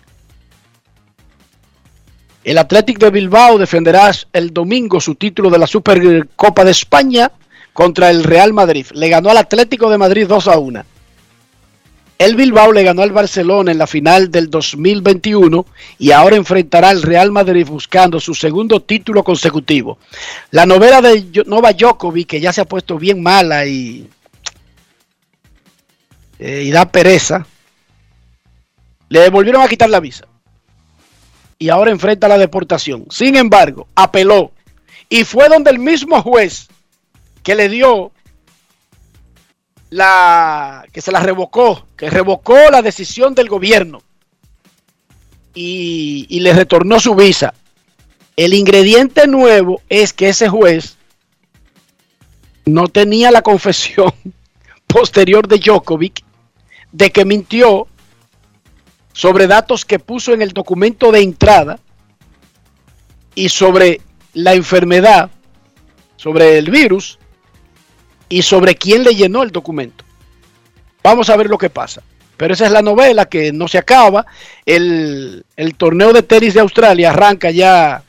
El Athletic de Bilbao defenderá el domingo su título de la Supercopa de España contra el Real Madrid. Le ganó al Atlético de Madrid 2 a 1. El Bilbao le ganó al Barcelona en la final del 2021 y ahora enfrentará al Real Madrid buscando su segundo título consecutivo. La novela de Nova Djokovic, que ya se ha puesto bien mala y, eh, y da pereza, le volvieron a quitar la visa y ahora enfrenta la deportación. Sin embargo, apeló y fue donde el mismo juez que le dio la que se la revocó, que revocó la decisión del gobierno y, y le retornó su visa. El ingrediente nuevo es que ese juez no tenía la confesión <laughs> posterior de Djokovic de que mintió sobre datos que puso en el documento de entrada y sobre la enfermedad, sobre el virus y sobre quién le llenó el documento. Vamos a ver lo que pasa. Pero esa es la novela que no se acaba. El, torneo de tenis de Australia arranca ya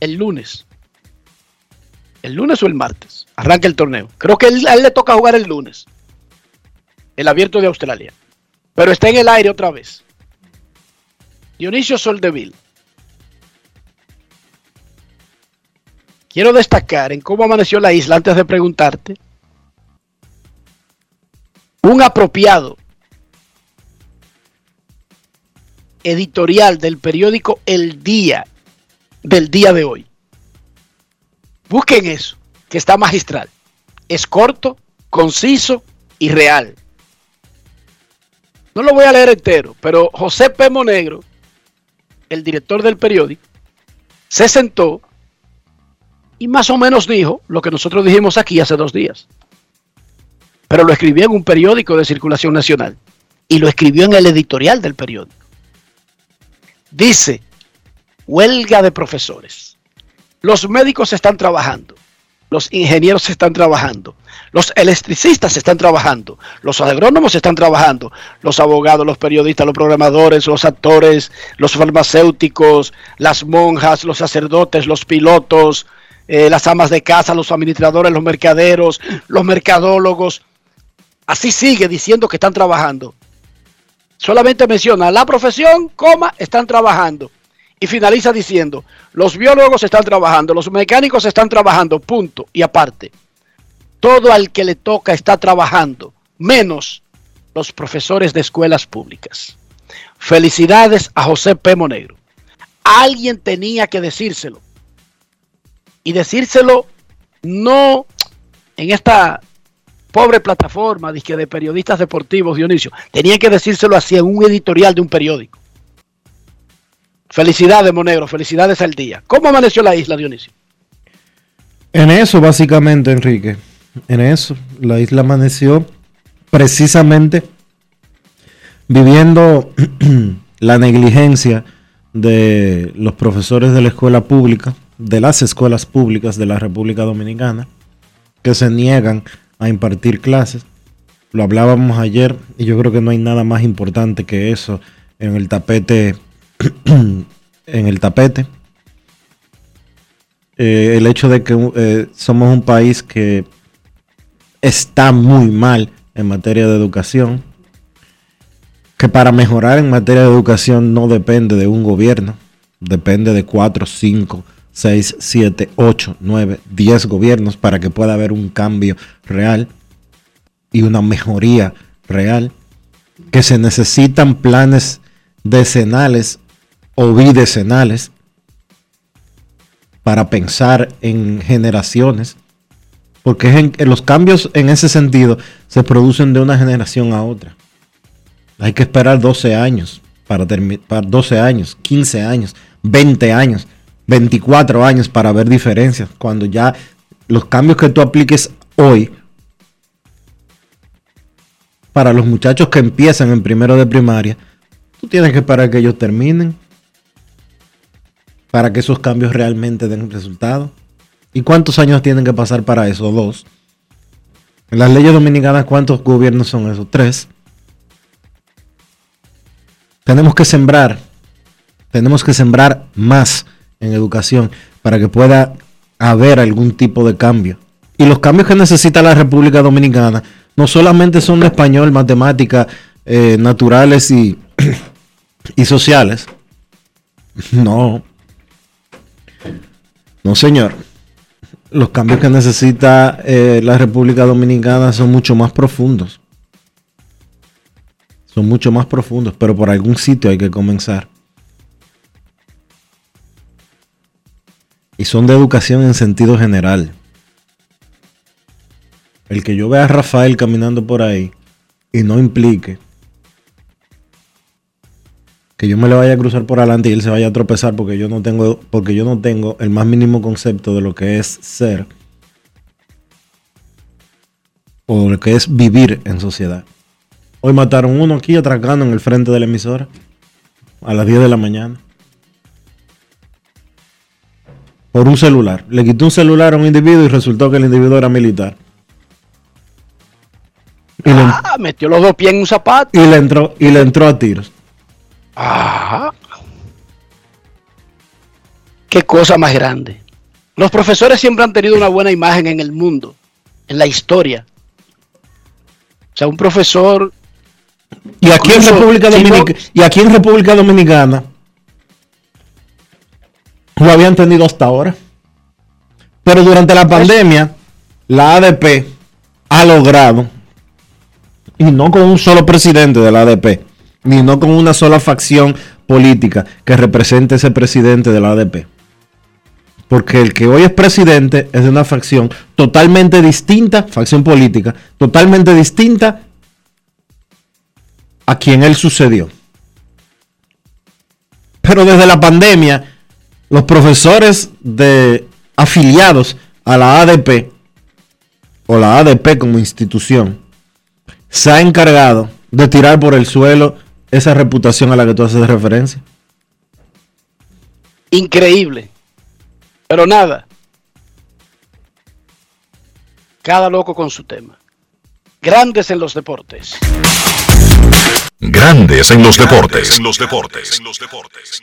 el lunes. ¿El lunes o el martes? Arranca el torneo. Creo que a él le toca jugar el lunes. El abierto de Australia. Pero está en el aire otra vez. Dionisio Soldeville. Quiero destacar en cómo amaneció la isla antes de preguntarte. Un apropiado editorial del periódico El Día del día de hoy. Busquen eso, que está magistral. Es corto, conciso y real. No lo voy a leer entero, pero José P. Monegro, el director del periódico, se sentó y más o menos dijo lo que nosotros dijimos aquí hace dos días. Pero lo escribió en un periódico de circulación nacional y lo escribió en el editorial del periódico. Dice, huelga de profesores. Los médicos están trabajando, los ingenieros están trabajando, los electricistas están trabajando, los agrónomos están trabajando, los abogados, los periodistas, los programadores, los actores, los farmacéuticos, las monjas, los sacerdotes, los pilotos, eh, las amas de casa, los administradores, los mercaderos, los mercadólogos. Así sigue diciendo que están trabajando. Solamente menciona la profesión, coma, están trabajando. Y finaliza diciendo, los biólogos están trabajando, los mecánicos están trabajando, punto. Y aparte, todo al que le toca está trabajando, menos los profesores de escuelas públicas. Felicidades a José P. Monegro. Alguien tenía que decírselo. Y decírselo no en esta pobre plataforma de, periodistas deportivos, Dionisio. Tenía que decírselo así en un editorial de un periódico. Felicidades, Monegro. Felicidades al día. ¿Cómo amaneció la isla, Dionisio? En eso, básicamente, Enrique en eso. La isla amaneció precisamente viviendo <clears throat> la negligencia de los profesores de la escuela pública, de las escuelas públicas de la República Dominicana, que se niegan a impartir clases. Lo hablábamos ayer y yo creo que no hay nada más importante que eso en el tapete <clears throat> en el tapete eh, el hecho de que eh, somos un país que está muy mal en materia de educación, que para mejorar en materia de educación no depende de un gobierno, depende de cuatro, cinco, seis, siete, ocho, nueve, diez gobiernos para que pueda haber un cambio real y una mejoría real, que se necesitan planes decenales o bidecenales para pensar en generaciones, porque en, los cambios en ese sentido se producen de una generación a otra. Hay que esperar 12 años para terminar, 12 años, 15 años, 20 años, 24 años para ver diferencias. Cuando ya los cambios que tú apliques hoy para los muchachos que empiezan en primero de primaria, tú tienes que esperar que ellos terminen para que esos cambios realmente den resultado. ¿Y cuántos años tienen que pasar para eso? Dos. En las leyes dominicanas, ¿cuántos gobiernos son esos? Tres. Tenemos que sembrar, tenemos que sembrar más en educación para que pueda haber algún tipo de cambio. Y los cambios que necesita la República Dominicana no solamente son de español, matemáticas, eh, naturales y, <clears throat> y sociales. <laughs> No. No, señor. Los cambios que necesita eh, la República Dominicana son mucho más profundos son mucho más profundos, pero por algún sitio hay que comenzar. Y son de educación en sentido general. El que yo vea a Rafael caminando por ahí y no implique que yo me le vaya a cruzar por adelante y él se vaya a tropezar porque yo no tengo, porque yo no tengo el más mínimo concepto de lo que es ser o lo que es vivir en sociedad. Hoy mataron uno aquí atracando en el frente de la emisora a las 10 de la mañana. Por un celular. Le quitó un celular a un individuo y resultó que el individuo era militar. Y ah, metió los dos pies en un zapato. Y le entró, y le entró a tiros. Ah. Qué cosa más grande. Los profesores siempre han tenido una buena imagen en el mundo, en la historia. O sea, un profesor y aquí, en República Dominicana, y aquí en República Dominicana lo habían tenido hasta ahora. Pero durante la pandemia, la ADP ha logrado, y no con un solo presidente de la ADP, ni no con una sola facción política que represente ese presidente de la ADP. Porque el que hoy es presidente es de una facción totalmente distinta, facción política, totalmente distinta a quien él sucedió. Pero desde la pandemia, los profesores de afiliados a la ADP o la ADP como institución se ha encargado de tirar por el suelo esa reputación a la que tú haces referencia. Increíble. Pero nada. Cada loco con su tema. Grandes en los deportes. Grandes en los deportes. En los deportes. En los deportes.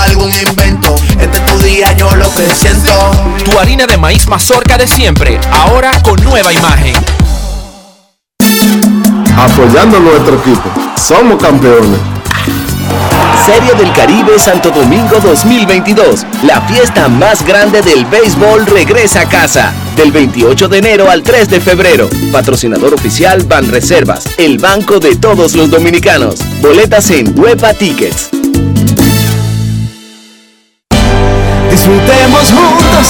algún invento. Este es tu día, yo lo que siento. Tu harina de maíz mazorca de siempre, ahora con nueva imagen. Apoyando nuestro equipo, somos campeones. Serie del Caribe Santo Domingo 2022. La fiesta más grande del béisbol regresa a casa. Del 28 de enero al 3 de febrero. Patrocinador oficial Banreservas, el banco de todos los dominicanos. Boletas en Huepa Tickets. Disfrutemos juntos,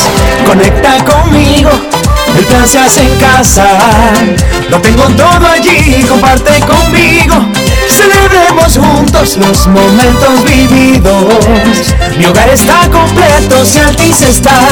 conecta conmigo. El plan se hace en casa. Lo tengo todo allí, comparte conmigo. Celebremos juntos los momentos vividos. Mi hogar está completo si Altis está.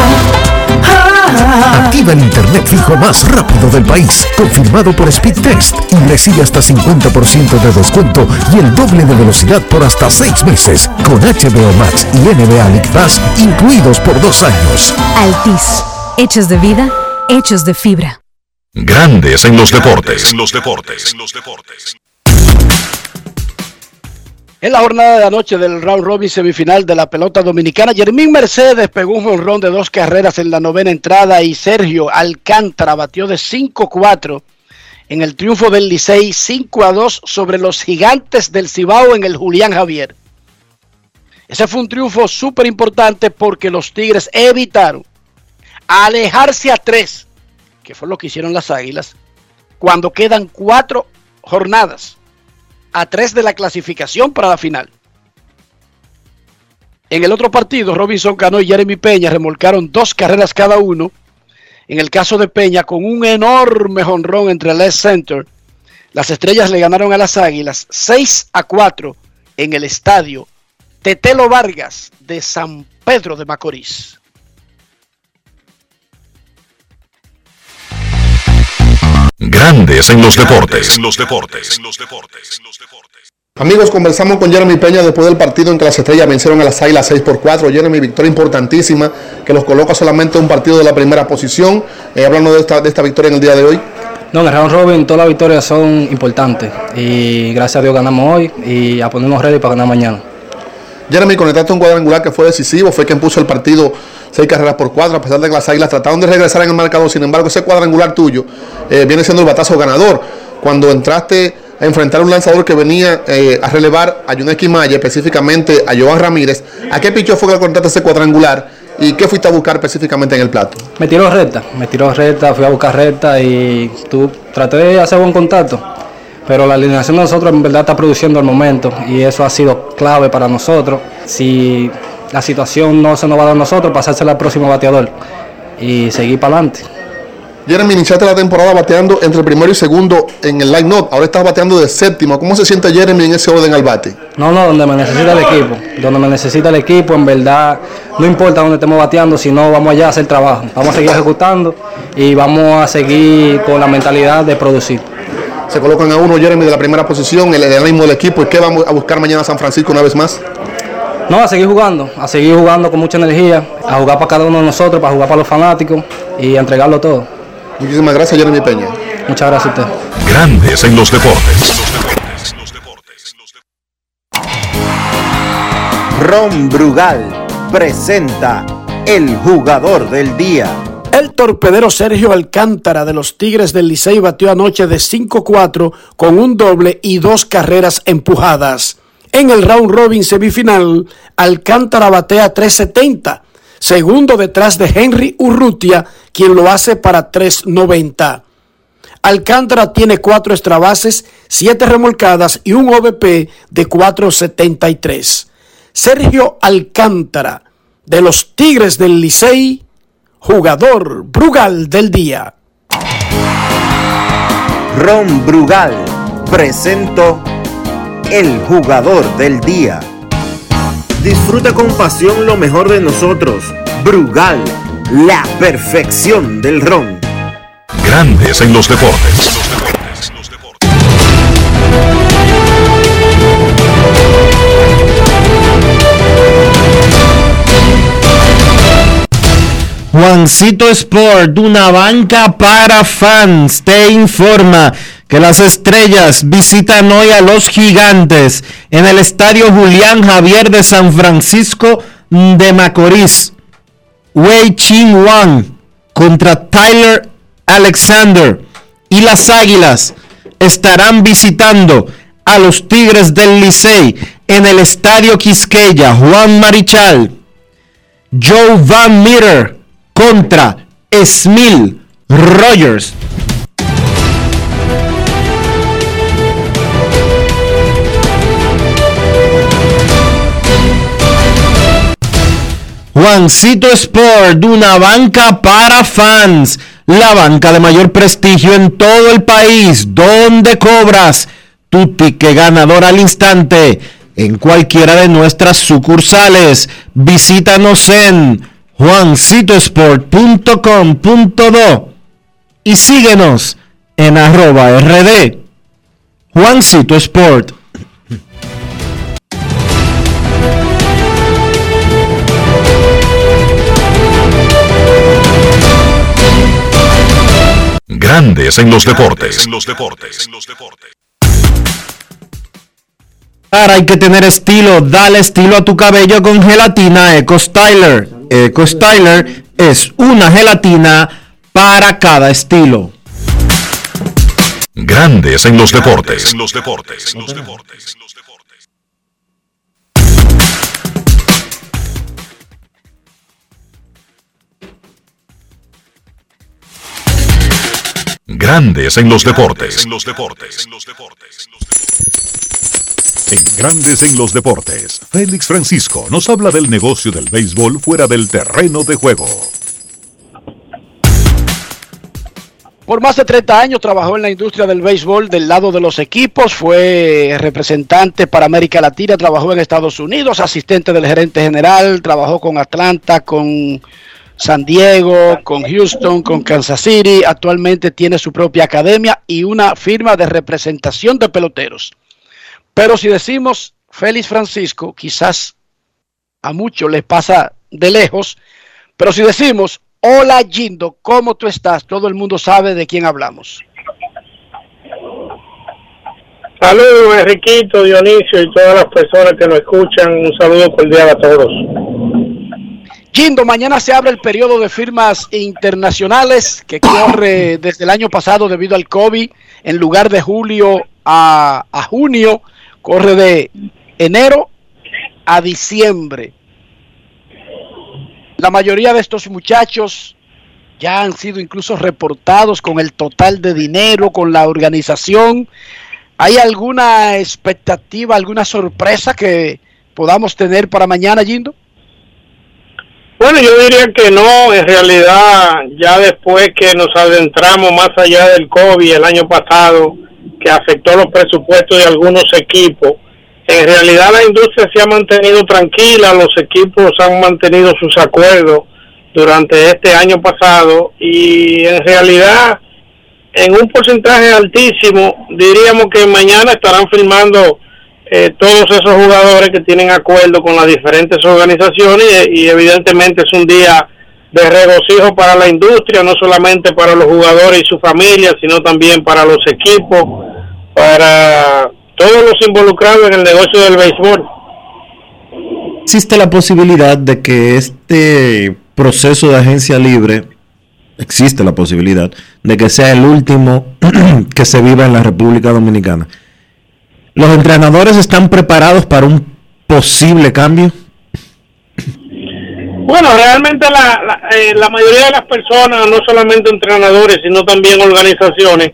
Activa el internet fijo más rápido del país, confirmado por Speedtest y recibe hasta 50% de descuento y el doble de velocidad por hasta 6 meses con HBO Max y NBA League Pass incluidos por dos años. Altis, hechos de vida, hechos de fibra. Grandes en los deportes. En los deportes. En la jornada de anoche del round robin semifinal de la pelota dominicana, Jermín Mercedes pegó un jonrón de dos carreras en la novena entrada y Sergio Alcántara batió de 5-4 en el triunfo del Licey 5-2 sobre los gigantes del Cibao en el Julián Javier. Ese fue un triunfo súper importante porque los Tigres evitaron alejarse a tres, que fue lo que hicieron las Águilas, cuando quedan cuatro jornadas a tres de la clasificación para la final. En el otro partido, Robinson Cano y Jeremy Peña remolcaron dos carreras cada uno. En el caso de Peña, con un enorme jonrón entre el left center, las estrellas le ganaron a las Águilas 6 a 4 en el estadio Tetelo Vargas de San Pedro de Macorís. Grandes en los deportes. En los deportes. Amigos, conversamos con Jeremy Peña después del partido en que las estrellas vencieron a las Águilas 6 por 4. Jeremy, victoria importantísima que los coloca solamente un partido de la primera posición. Eh, hablando de esta, de esta victoria en el día de hoy. No, en el round robin todas las victorias son importantes y gracias a Dios ganamos hoy y a ponernos ready para ganar mañana. Jeremy, conectaste un cuadrangular que fue decisivo, fue quien puso el partido seis carreras por cuatro, a pesar de que las Águilas trataron de regresar en el marcador. Sin embargo, ese cuadrangular tuyo eh, viene siendo el batazo ganador. Cuando entraste a enfrentar a un lanzador que venía eh, a relevar a Yuneski Maya, específicamente a Joan Ramírez, ¿a qué picho fue que conectaste ese cuadrangular y qué fuiste a buscar específicamente en el plato? Me tiró recta, me tiró recta, fui a buscar recta y tú traté de hacer buen contacto. Pero la alineación de nosotros en verdad está produciendo al momento y eso ha sido clave para nosotros. Si la situación no se nos va a dar a nosotros, pasársela al próximo bateador y seguir para adelante. Jeremy, iniciaste la temporada bateando entre el primero y segundo en el line-up. Ahora estás bateando de séptimo. ¿Cómo se siente Jeremy en ese orden al bate? No, no, donde me necesita el equipo. Donde me necesita el equipo, en verdad, no importa dónde estemos bateando, sino vamos allá a hacer trabajo. Vamos a seguir ejecutando y vamos a seguir con la mentalidad de producir. Se colocan a uno Jeremy de la primera posición, el, el ánimo del equipo. ¿Y qué vamos a buscar mañana a San Francisco una vez más? No, a seguir jugando, a seguir jugando con mucha energía, a jugar para cada uno de nosotros, para jugar para los fanáticos y a entregarlo todo. Muchísimas gracias, Jeremy Peña. Muchas gracias a usted. Grandes en los deportes. Ron Brugal presenta el jugador del día. El torpedero Sergio Alcántara de los Tigres del Licey batió anoche de 5-4 con un doble y dos carreras empujadas. En el round robin semifinal, Alcántara batea 370, segundo detrás de Henry Urrutia, quien lo hace para 390. Alcántara tiene cuatro extrabases, siete remolcadas y un OVP de 473. Sergio Alcántara, de los Tigres del Licey, jugador Brugal del día. Ron Brugal presento el jugador del día. Disfruta con pasión lo mejor de nosotros. Brugal, la perfección del ron. Grandes en los deportes. Juancito Sport, una banca para fans, te informa que las estrellas visitan hoy a los gigantes en el estadio Julián Javier de San Francisco de Macorís. Wei Ching Wang contra Tyler Alexander y las Águilas estarán visitando a los Tigres del Licey en el estadio Quisqueya Juan Marichal. Joe Van Meter contra Smil Rogers. Juancito Sport, una banca para fans, la banca de mayor prestigio en todo el país, donde cobras tu ticket ganador al instante. en cualquiera de nuestras sucursales. Visítanos en juancitosport.com.do y síguenos en arroba rd Juancito Sport. Grandes en los deportes. Ahora hay que tener estilo. Dale estilo a tu cabello con gelatina Eco Styler. Eco Styler es una gelatina para cada estilo. Grandes en los deportes. Grandes en los deportes. En Grandes en los deportes, Félix Francisco nos habla del negocio del béisbol fuera del terreno de juego. Por más de 30 años trabajó en la industria del béisbol del lado de los equipos, fue representante para América Latina, trabajó en Estados Unidos, asistente del gerente general, trabajó con Atlanta, con San Diego, con Houston, con Kansas City. Actualmente tiene su propia academia y una firma de representación de peloteros. Pero si decimos Félix Francisco, quizás a muchos les pasa de lejos. Pero si decimos Hola Gindo, ¿cómo tú estás? Todo el mundo sabe de quién hablamos. Saludos, Enriquito, Dionisio y todas las personas que nos escuchan. Un saludo cordial a todos. Gindo, mañana se abre el periodo de firmas internacionales que corre desde el año pasado debido al COVID. En lugar de julio a, a junio, corre de enero a diciembre. La mayoría de estos muchachos ya han sido incluso reportados con el total de dinero, con la organización. ¿Hay alguna expectativa, alguna sorpresa que podamos tener para mañana, Gindo? Bueno, yo diría que no, en realidad ya después que nos adentramos más allá del COVID el año pasado, afectó los presupuestos de algunos equipos, en realidad la industria se ha mantenido tranquila, los equipos han mantenido sus acuerdos durante este año pasado y en realidad en un porcentaje altísimo diríamos que mañana estarán firmando eh, todos esos jugadores que tienen acuerdo con las diferentes organizaciones y, y evidentemente es un día de regocijo para la industria, no solamente para los jugadores y su familia, sino también para los equipos, para todos los involucrados en el negocio del béisbol. Existe la posibilidad de que este proceso de agencia libre, existe la posibilidad de que sea el último <clears throat> que se viva en la República Dominicana. ¿Los entrenadores están preparados para un posible cambio? Bueno, realmente la, la, eh, la mayoría de las personas, no solamente entrenadores, sino también organizaciones,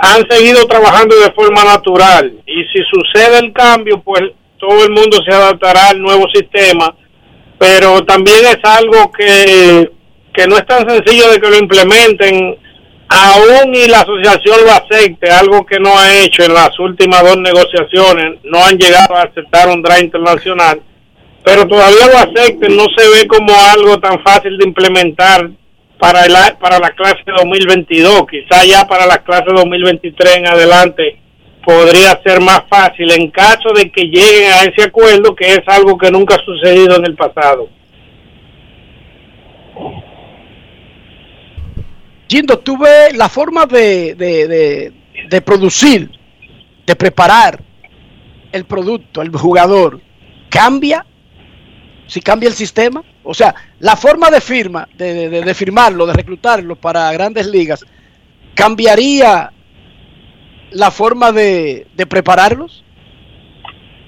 han seguido trabajando de forma natural. Y si sucede el cambio, pues todo el mundo se adaptará al nuevo sistema, pero también es algo que, que no es tan sencillo de que lo implementen, aún y la asociación lo acepte, algo que no ha hecho en las últimas dos negociaciones, no han llegado a aceptar un draft internacional, pero todavía lo acepten, no se ve como algo tan fácil de implementar para, el, para la clase 2022, quizá ya para la clase 2023 en adelante podría ser más fácil en caso de que lleguen a ese acuerdo, que es algo que nunca ha sucedido en el pasado. Gindo, tú ves la forma de, de, de producir, de preparar el producto, el jugador, cambia si cambia el sistema. O sea, la forma de firma, de, de, de, firmarlo, de reclutarlo para grandes ligas, ¿cambiaría la forma de, de prepararlos?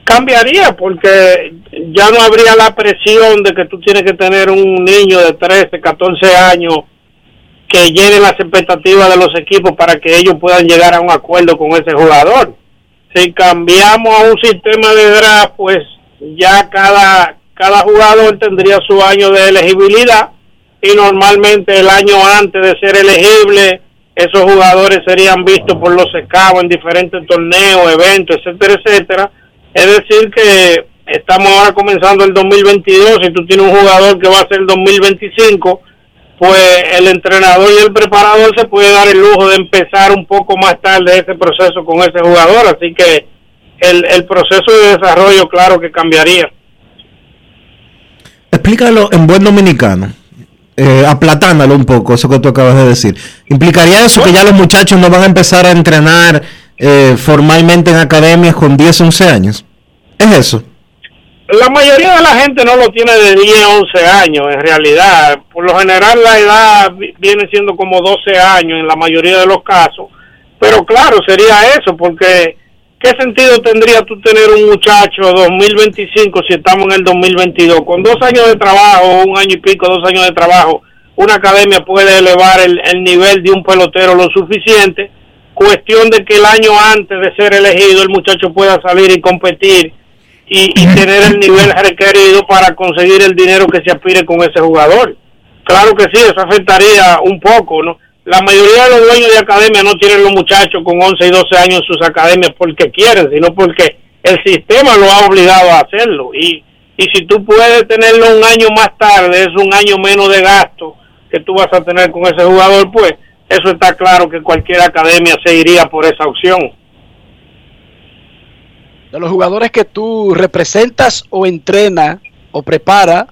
Cambiaría porque ya no habría la presión de que tú tienes que tener un niño de 13, 14 años que llene las expectativas de los equipos para que ellos puedan llegar a un acuerdo con ese jugador. Si cambiamos a un sistema de draft, pues ya cada, cada jugador tendría su año de elegibilidad y normalmente el año antes de ser elegible esos jugadores serían vistos por los scouts en diferentes torneos, eventos, etcétera, etcétera, Es decir, que estamos ahora comenzando el 2022 y tú tienes un jugador que va a ser el 2025, pues el entrenador y el preparador se puede dar el lujo de empezar un poco más tarde ese proceso con ese jugador, así que el, el proceso de desarrollo claro que cambiaría. Explícalo en buen dominicano. Eh, un poco, eso que tú acabas de decir. ¿Implicaría eso que ya los muchachos no van a empezar a entrenar eh, formalmente en academias con 10, 11 años? ¿Es eso? La mayoría de la gente no lo tiene de 10 a 11 años, en realidad. Por lo general la edad vi- viene siendo como 12 años en la mayoría de los casos. Pero claro, sería eso, porque ¿qué sentido tendría tú tener un muchacho 2025 si estamos en el 2022? Con dos años de trabajo, un año y pico, dos años de trabajo, una academia puede elevar el, el nivel de un pelotero lo suficiente. Cuestión de que el año antes de ser elegido el muchacho pueda salir y competir y, y tener el nivel requerido para conseguir el dinero que se aspire con ese jugador. Claro que sí, eso afectaría un poco, ¿no? La mayoría de los dueños de academia no tienen los muchachos con 11 y 12 años en sus academias porque quieren, sino porque el sistema lo ha obligado a hacerlo. Y, y si tú puedes tenerlo un año más tarde, es un año menos de gasto que tú vas a tener con ese jugador, pues eso está claro que cualquier academia se iría por esa opción. De los jugadores que tú representas o entrena o prepara,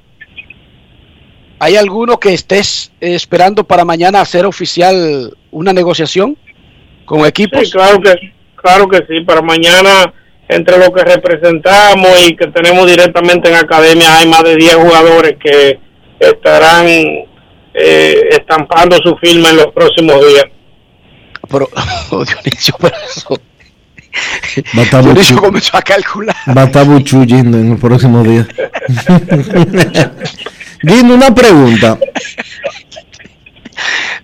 ¿hay alguno que estés esperando para mañana hacer oficial una negociación con equipos? Sí, claro que, claro que sí. Para mañana, entre lo que representamos y que tenemos directamente en academia, hay más de 10 jugadores que estarán eh, estampando su firma en los próximos días. Pero, <laughs> oh, Dionisio, pero eso- Va a estar Dionisio Buchu- comenzó a calcular. va a estar Buchu yendo en los próximos días. <laughs> Guindo, una pregunta.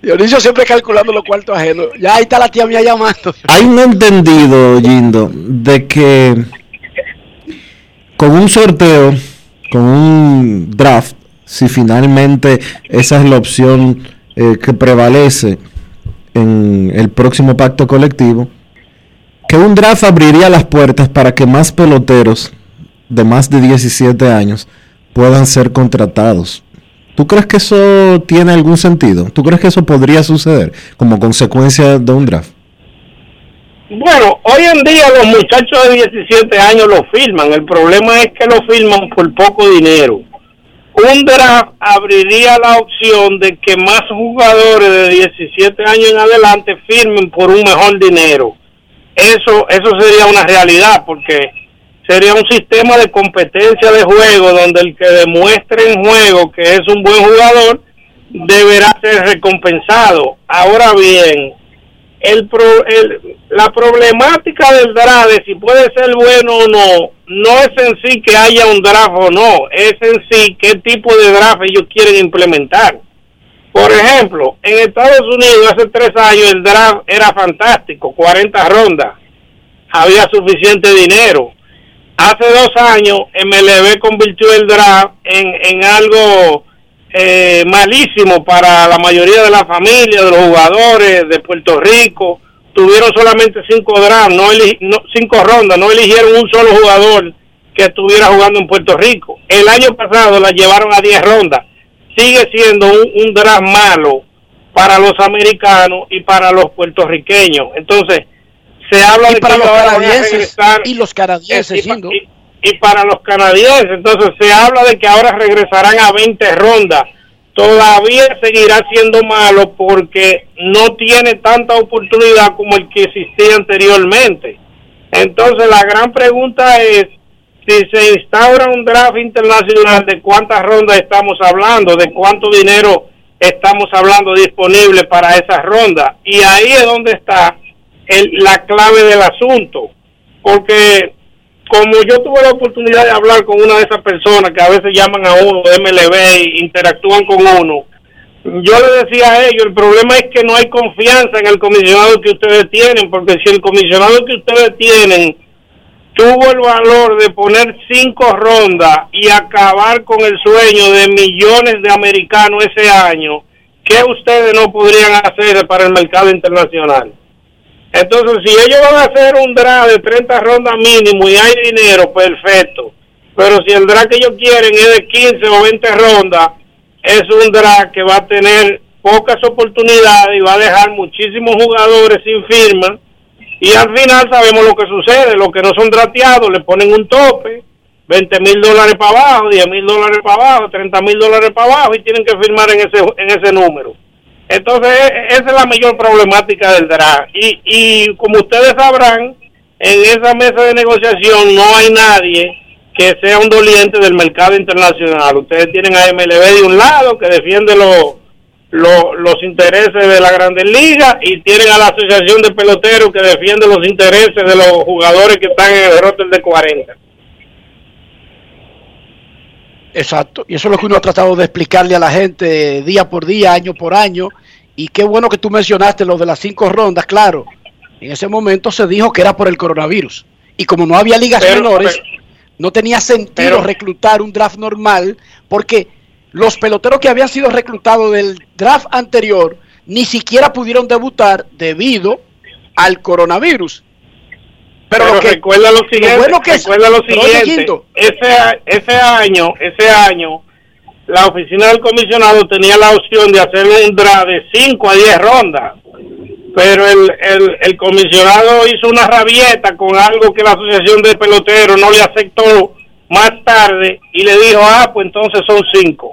Dionisio siempre calculando los cuartos ajenos. Ya ahí está la tía mía llamando. Hay un entendido, Gindo, de que con un sorteo, con un draft, si finalmente esa es la opción eh, que prevalece en el próximo pacto colectivo, que un draft abriría las puertas para que más peloteros de más de 17 años puedan ser contratados. ¿Tú crees que eso tiene algún sentido? ¿Tú crees que eso podría suceder como consecuencia de un draft? Bueno, hoy en día los muchachos de 17 años lo firman. El problema es que lo firman por poco dinero. Un draft abriría la opción de que más jugadores de 17 años en adelante firmen por un mejor dinero. Eso, eso sería una realidad porque sería un sistema de competencia de juego donde el que demuestre en juego que es un buen jugador deberá ser recompensado. Ahora bien, el, pro- el- la problemática del draft de si puede ser bueno o no, no es en sí que haya un draft o no, es en sí qué tipo de draft ellos quieren implementar. Por ejemplo, en Estados Unidos hace tres años el draft era fantástico, 40 rondas, había suficiente dinero. Hace dos años MLB convirtió el draft en, en algo eh, malísimo para la mayoría de la familia, de los jugadores de Puerto Rico. Tuvieron solamente cinco drafts, no, no- cinco rondas, no eligieron un solo jugador que estuviera jugando en Puerto Rico. El año pasado la llevaron a 10 rondas. Sigue siendo un, un draft malo para los americanos y para los puertorriqueños. Entonces, se habla Y de para que los canadienses y los canadienses, y para los canadienses. Entonces se habla de que ahora regresarán a 20 rondas. Todavía seguirá siendo malo porque no tiene tanta oportunidad como el que existía anteriormente. Entonces la gran pregunta es si se instaura un draft internacional, ¿de cuántas rondas estamos hablando? ¿De cuánto dinero estamos hablando disponible para esas rondas? Y ahí es donde está el- la clave del asunto. Porque como yo tuve la oportunidad de hablar con una de esas personas que a veces llaman a uno de MLB interactúan con uno, yo le decía a ellos, el problema es que no hay confianza en el comisionado que ustedes tienen, porque si el comisionado que ustedes tienen tuvo el valor de poner cinco rondas y acabar con el sueño de millones de americanos ese año, ¿qué ustedes no podrían hacer para el mercado internacional? Entonces, si ellos van a hacer un draft de 30 rondas mínimo y hay dinero, perfecto. Pero si el draft que ellos quieren es de 15 o 20 rondas, es un draft que va a tener pocas oportunidades y va a dejar muchísimos jugadores sin firma. Y al final sabemos lo que sucede. Los que no son drafteados le ponen un tope, 20 mil dólares para abajo, 10 mil dólares para abajo, 30 mil dólares para abajo y tienen que firmar en ese, en ese número. Entonces, e- esa es la mayor problemática del draft. Y, y como ustedes sabrán, en esa mesa de negociación no hay nadie que sea un doliente del mercado internacional. Ustedes tienen a MLB de un lado, que defiende los lo- los intereses de la Grandes Ligas, y tienen a la Asociación de Peloteros, que defiende los intereses de los jugadores que están en el roster de 40. Exacto, y eso es lo que uno ha tratado de explicarle a la gente día por día, año por año. Y qué bueno que tú mencionaste lo de las cinco rondas, claro. En ese momento se dijo que era por el coronavirus. Y como no había ligas Pero- menores, pero- no tenía sentido pero- reclutar un draft normal, porque los peloteros que habían sido reclutados del draft anterior ni siquiera pudieron debutar debido al coronavirus. Pero, Pero lo que, recuerda lo siguiente, bueno que es- recuerda lo siguiente, ese, a- ese año, ese año, la oficina del comisionado tenía la opción de hacer un draft de 5 a 10 rondas, pero el, el, el comisionado hizo una rabieta con algo que la asociación de peloteros no le aceptó más tarde y le dijo, ah, pues entonces son 5.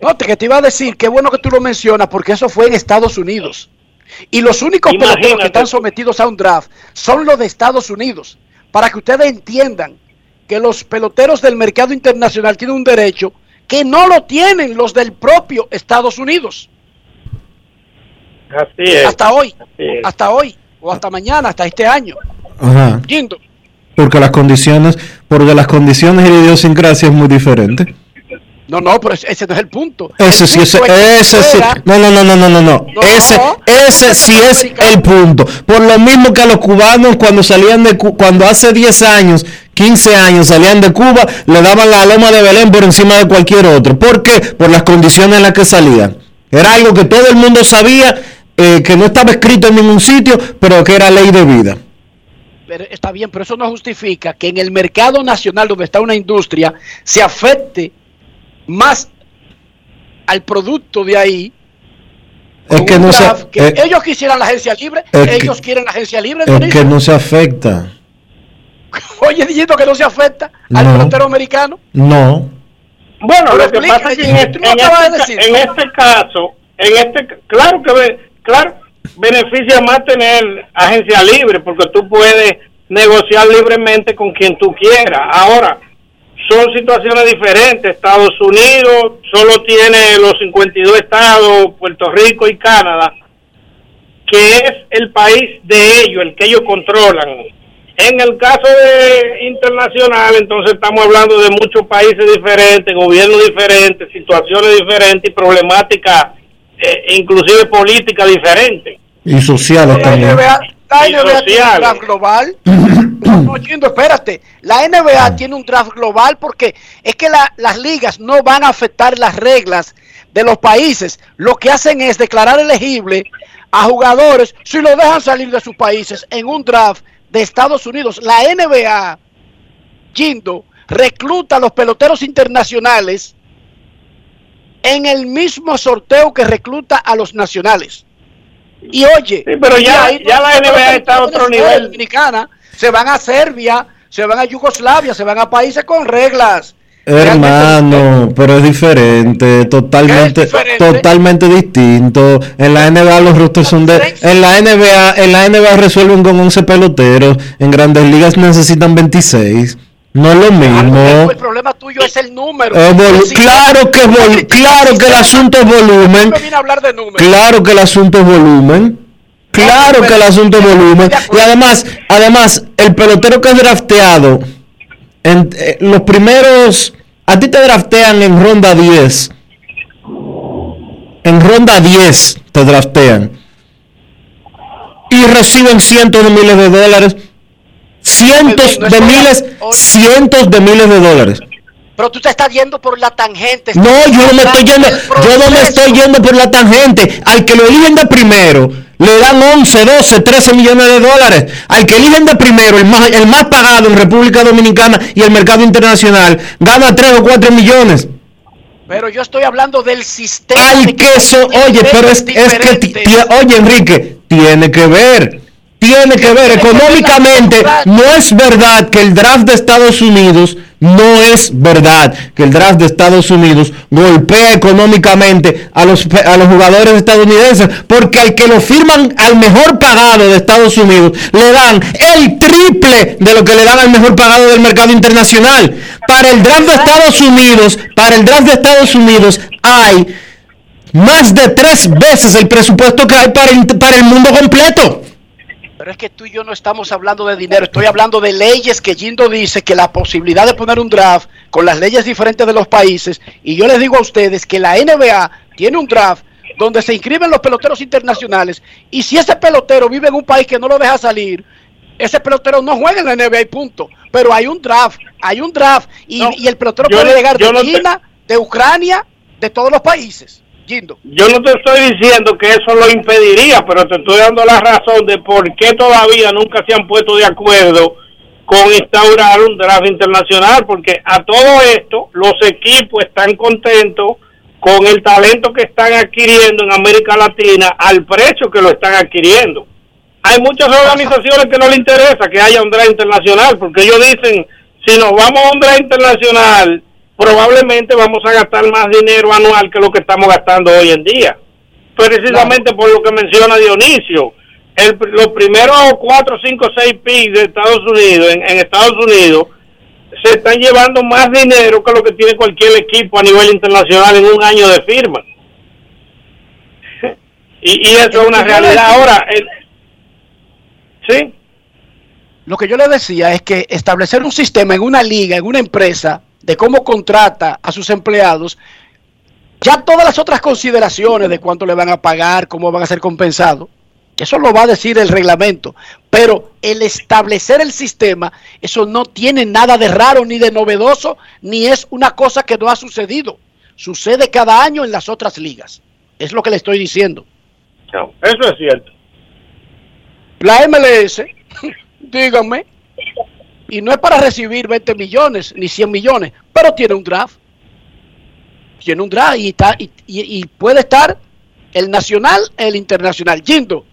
No, te, que te iba a decir, qué bueno que tú lo mencionas, porque eso fue en Estados Unidos. Y los únicos peloteros que están sometidos a un draft son los de Estados Unidos. Para que ustedes entiendan que los peloteros del mercado internacional tienen un derecho que no lo tienen los del propio Estados Unidos. Así es. Hasta hoy, Así es. hasta hoy, o hasta mañana, hasta este año. Ajá. Porque las condiciones, porque las condiciones y la idiosincrasia es muy diferente. No, no, pero ese no es el punto. Ese sí, ese, ese sí. No, no, no, no, no, no, no. Ese, ese sí es el punto. Por lo mismo que a los cubanos cuando salían de Cu- cuando hace 10 años, 15 años salían de Cuba, le daban la loma de Belén por encima de cualquier otro. ¿Por qué? Por las condiciones en las que salían. Era algo que todo el mundo sabía, eh, que no estaba escrito en ningún sitio, pero que era ley de vida. Pero está bien, pero eso no justifica que en el mercado nacional donde está una industria se afecte más al producto de ahí. Es que se, es- ellos quisieran la agencia libre, que- ellos quieren la agencia libre. es que no se afecta. <laughs> Oye, diciendo que no se afecta al No. pelotero americano. No. Bueno, lo que pasa es que en este, en este en este caso, en este, claro que claro, beneficia más tener agencia libre porque tú puedes negociar libremente con quien tú quieras. Ahora, son situaciones diferentes. Estados Unidos solo tiene los 52 estados, Puerto Rico y Canadá, que es el país de ellos, el que ellos controlan. En el caso de internacional, entonces estamos hablando de muchos países diferentes, gobiernos diferentes, situaciones diferentes y problemáticas, eh, inclusive políticas diferentes. Y sociales también. La Y NBA tiene un draft global. <coughs> No, no, Chindo, espérate. La NBA tiene un draft global porque es que la- las ligas no van a afectar las reglas de los países. Lo que hacen es declarar elegible a jugadores si lo dejan salir de sus países en un draft de Estados Unidos. La NBA, Chindo, recluta a los peloteros internacionales en el mismo sorteo que recluta a los nacionales. Y oye, pero y ya- ahí ya la NBA está a otro nivel. Dominicana, se van a Serbia, se van a Yugoslavia, se van a países con reglas. Hermano, pero es diferente, totalmente, totalmente distinto. En la NBA los rosters son de, en la NBA, en la NBA resuelven con 11 peloteros, en Grandes Ligas necesitan 26. No es lo mismo. El problema tuyo es el número. Si- claro que claro que el asunto es volumen. No me viene a hablar de números. Claro que el asunto es volumen. Claro que el asunto es volumen. Y además, además, el pelotero que es drafteado, en, eh, los primeros, a ti te draftean en ronda 10. En ronda 10 te draftean. Y reciben cientos de miles de dólares. Cientos de miles, cientos de miles de dólares. Pero tú te estás yendo por la tangente. No, yo no me estoy yendo, yo no me estoy yendo por la tangente. Al que lo eligen de primero, le dan 11, 12, 13 millones de dólares. Al que eligen de primero, el más, el más pagado en República Dominicana y el mercado internacional, gana 3 o 4 millones. Pero yo estoy hablando del sistema. Al que eso, oye, pero es, es que, oye Enrique, tiene que ver. Tiene que ver, económicamente no es verdad que el draft de Estados Unidos, no es verdad que el draft de Estados Unidos golpea económicamente a los, a los jugadores estadounidenses, porque al que lo firman al mejor pagado de Estados Unidos, le dan el triple de lo que le dan al mejor pagado del mercado internacional. Para el draft de Estados Unidos, para el draft de Estados Unidos hay más de tres veces el presupuesto que hay para para el mundo completo. Pero es que tú y yo no estamos hablando de dinero, estoy hablando de leyes que Jindo dice que la posibilidad de poner un draft con las leyes diferentes de los países, y yo les digo a ustedes que la NBA tiene un draft donde se inscriben los peloteros internacionales, y si ese pelotero vive en un país que no lo deja salir, ese pelotero no juega en la NBA y punto. Pero hay un draft, hay un draft, y, No, y el pelotero puede no- llegar de no te- China, de Ucrania, de todos los países. Yo no te estoy diciendo que eso lo impediría, pero te estoy dando la razón de por qué todavía nunca se han puesto de acuerdo con instaurar un draft internacional, porque a todo esto los equipos están contentos con el talento que están adquiriendo en América Latina al precio que lo están adquiriendo. Hay muchas organizaciones que no les interesa que haya un draft internacional, porque ellos dicen, si nos vamos a un draft internacional, probablemente vamos a gastar más dinero anual que lo que estamos gastando hoy en día. Precisamente por lo que menciona Dionisio. El, los primeros 4, 5, 6 picks de Estados Unidos, en, en Estados Unidos, se están llevando más dinero que lo que tiene cualquier equipo a nivel internacional en un año de firma. <laughs> Y, y eso es una realidad. Ahora, el- sí. Lo que yo le decía es que establecer un sistema en una liga, en una empresa, de cómo contrata a sus empleados, ya todas las otras consideraciones de cuánto le van a pagar, cómo van a ser compensados, eso lo va a decir el reglamento. Pero el establecer el sistema, eso no tiene nada de raro ni de novedoso, ni es una cosa que no ha sucedido. Sucede cada año en las otras ligas. Es lo que le estoy diciendo. No, eso es cierto. La MLS, <laughs> díganme, y no es para recibir 20 millones ni 100 millones, pero tiene un draft. Tiene un draft y, está, y, y- puede estar el nacional, el internacional. Jindo,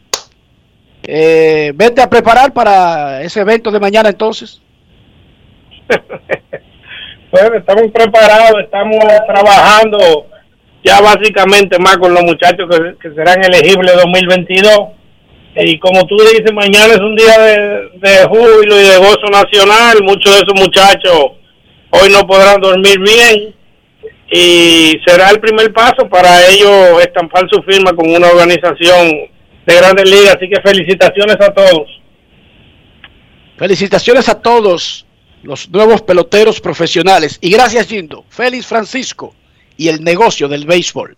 eh, vete a preparar para ese evento de mañana entonces. <laughs> Pues estamos preparados, estamos trabajando ya básicamente más con los muchachos que, que serán elegibles 2022. Y como tú dices, mañana es un día de, de júbilo y de gozo nacional. Muchos de esos muchachos hoy no podrán dormir bien y será el primer paso para ellos estampar su firma con una organización de grandes ligas. Así que felicitaciones a todos. Felicitaciones a todos los nuevos peloteros profesionales. Y gracias, Jindo. Félix Francisco y el negocio del béisbol.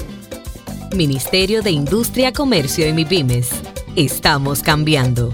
Ministerio de Industria, Comercio y MIPIMES. Estamos cambiando.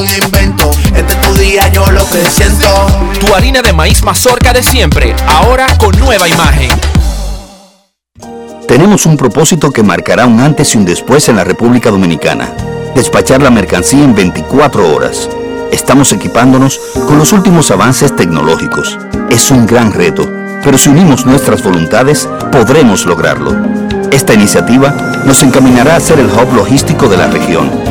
algún invento. Este es tu día, yo lo que siento. Tu harina de maíz mazorca de siempre, ahora con nueva imagen. Tenemos un propósito que marcará un antes y un después en la República Dominicana. Despachar la mercancía en 24 horas. Estamos equipándonos con los últimos avances tecnológicos. Es un gran reto, pero si unimos nuestras voluntades, podremos lograrlo. Esta iniciativa nos encaminará a ser el hub logístico de la región.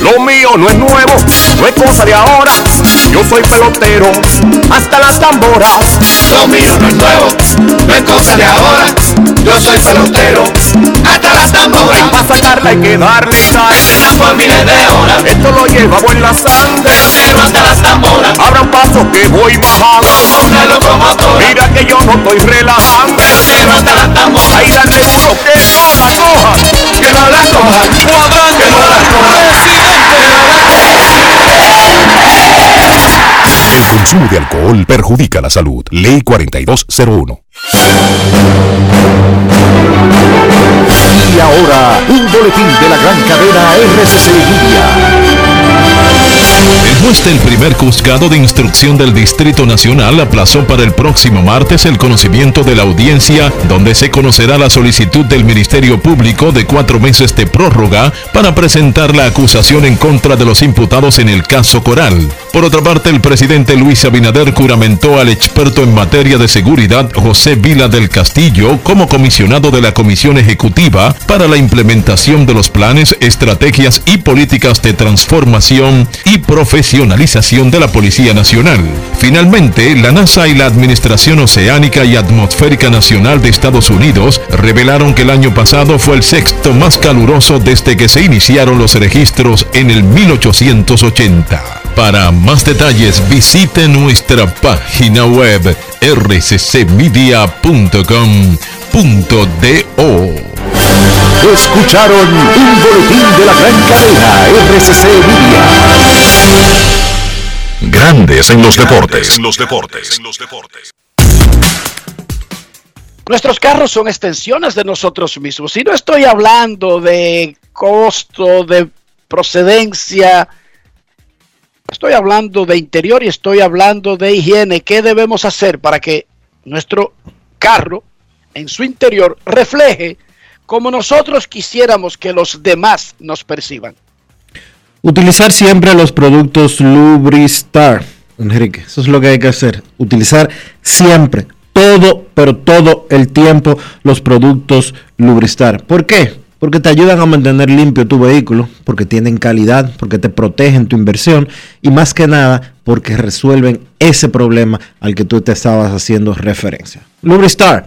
Lo mío no es nuevo, no es cosa de ahora. Yo soy pelotero, hasta las tamboras. Lo mío no es nuevo, no es cosa de ahora. Yo soy pelotero, hasta las tamboras. Para sacarla hay que darle sal. Por miles de horas. Esto lo llevamos en la sangre. Pelotero hasta las tamboras. Abra un paso que voy bajando. Como una locomotora. Mira que yo no estoy relajando. Pelotero hasta las tamboras. Ahí dale duro que no la cojan. Que no la cojan. Que no la cojan. Consumo de alcohol perjudica la salud. Ley 4201. Y ahora, un boletín de la gran cadena RCC Media. Juez del primer juzgado de instrucción del Distrito Nacional aplazó para el próximo martes el conocimiento de la audiencia donde se conocerá la solicitud del Ministerio Público de cuatro meses de prórroga para presentar la acusación en contra de los imputados en el caso Coral. Por otra parte, el presidente Luis Abinader juramentó al experto en materia de seguridad José Vila del Castillo como comisionado de la Comisión Ejecutiva para la implementación de los planes, estrategias y políticas de transformación y profesionalización de la Policía Nacional. Finalmente, la NASA y la Administración Oceánica y Atmosférica Nacional de Estados Unidos revelaron que el año pasado fue el sexto más caluroso desde que se iniciaron los registros en el 1880. Para más detalles visite nuestra página web rccmedia.com.do. Escucharon un boletín de la gran cadena RCC Media. Grandes en los deportes. los deportes. Nuestros carros son extensiones de nosotros mismos. Y no estoy hablando de costo, de procedencia. Estoy hablando de interior y estoy hablando de higiene. ¿Qué debemos hacer para que nuestro carro en su interior refleje como nosotros quisiéramos que los demás nos perciban? Utilizar siempre los productos Lubristar. Enrique, eso es lo que hay que hacer. Utilizar siempre, todo, pero todo el tiempo los productos Lubristar. ¿Por qué? Porque te ayudan a mantener limpio tu vehículo, porque tienen calidad, porque te protegen tu inversión y más que nada porque resuelven ese problema al que tú te estabas haciendo referencia. Lubristar,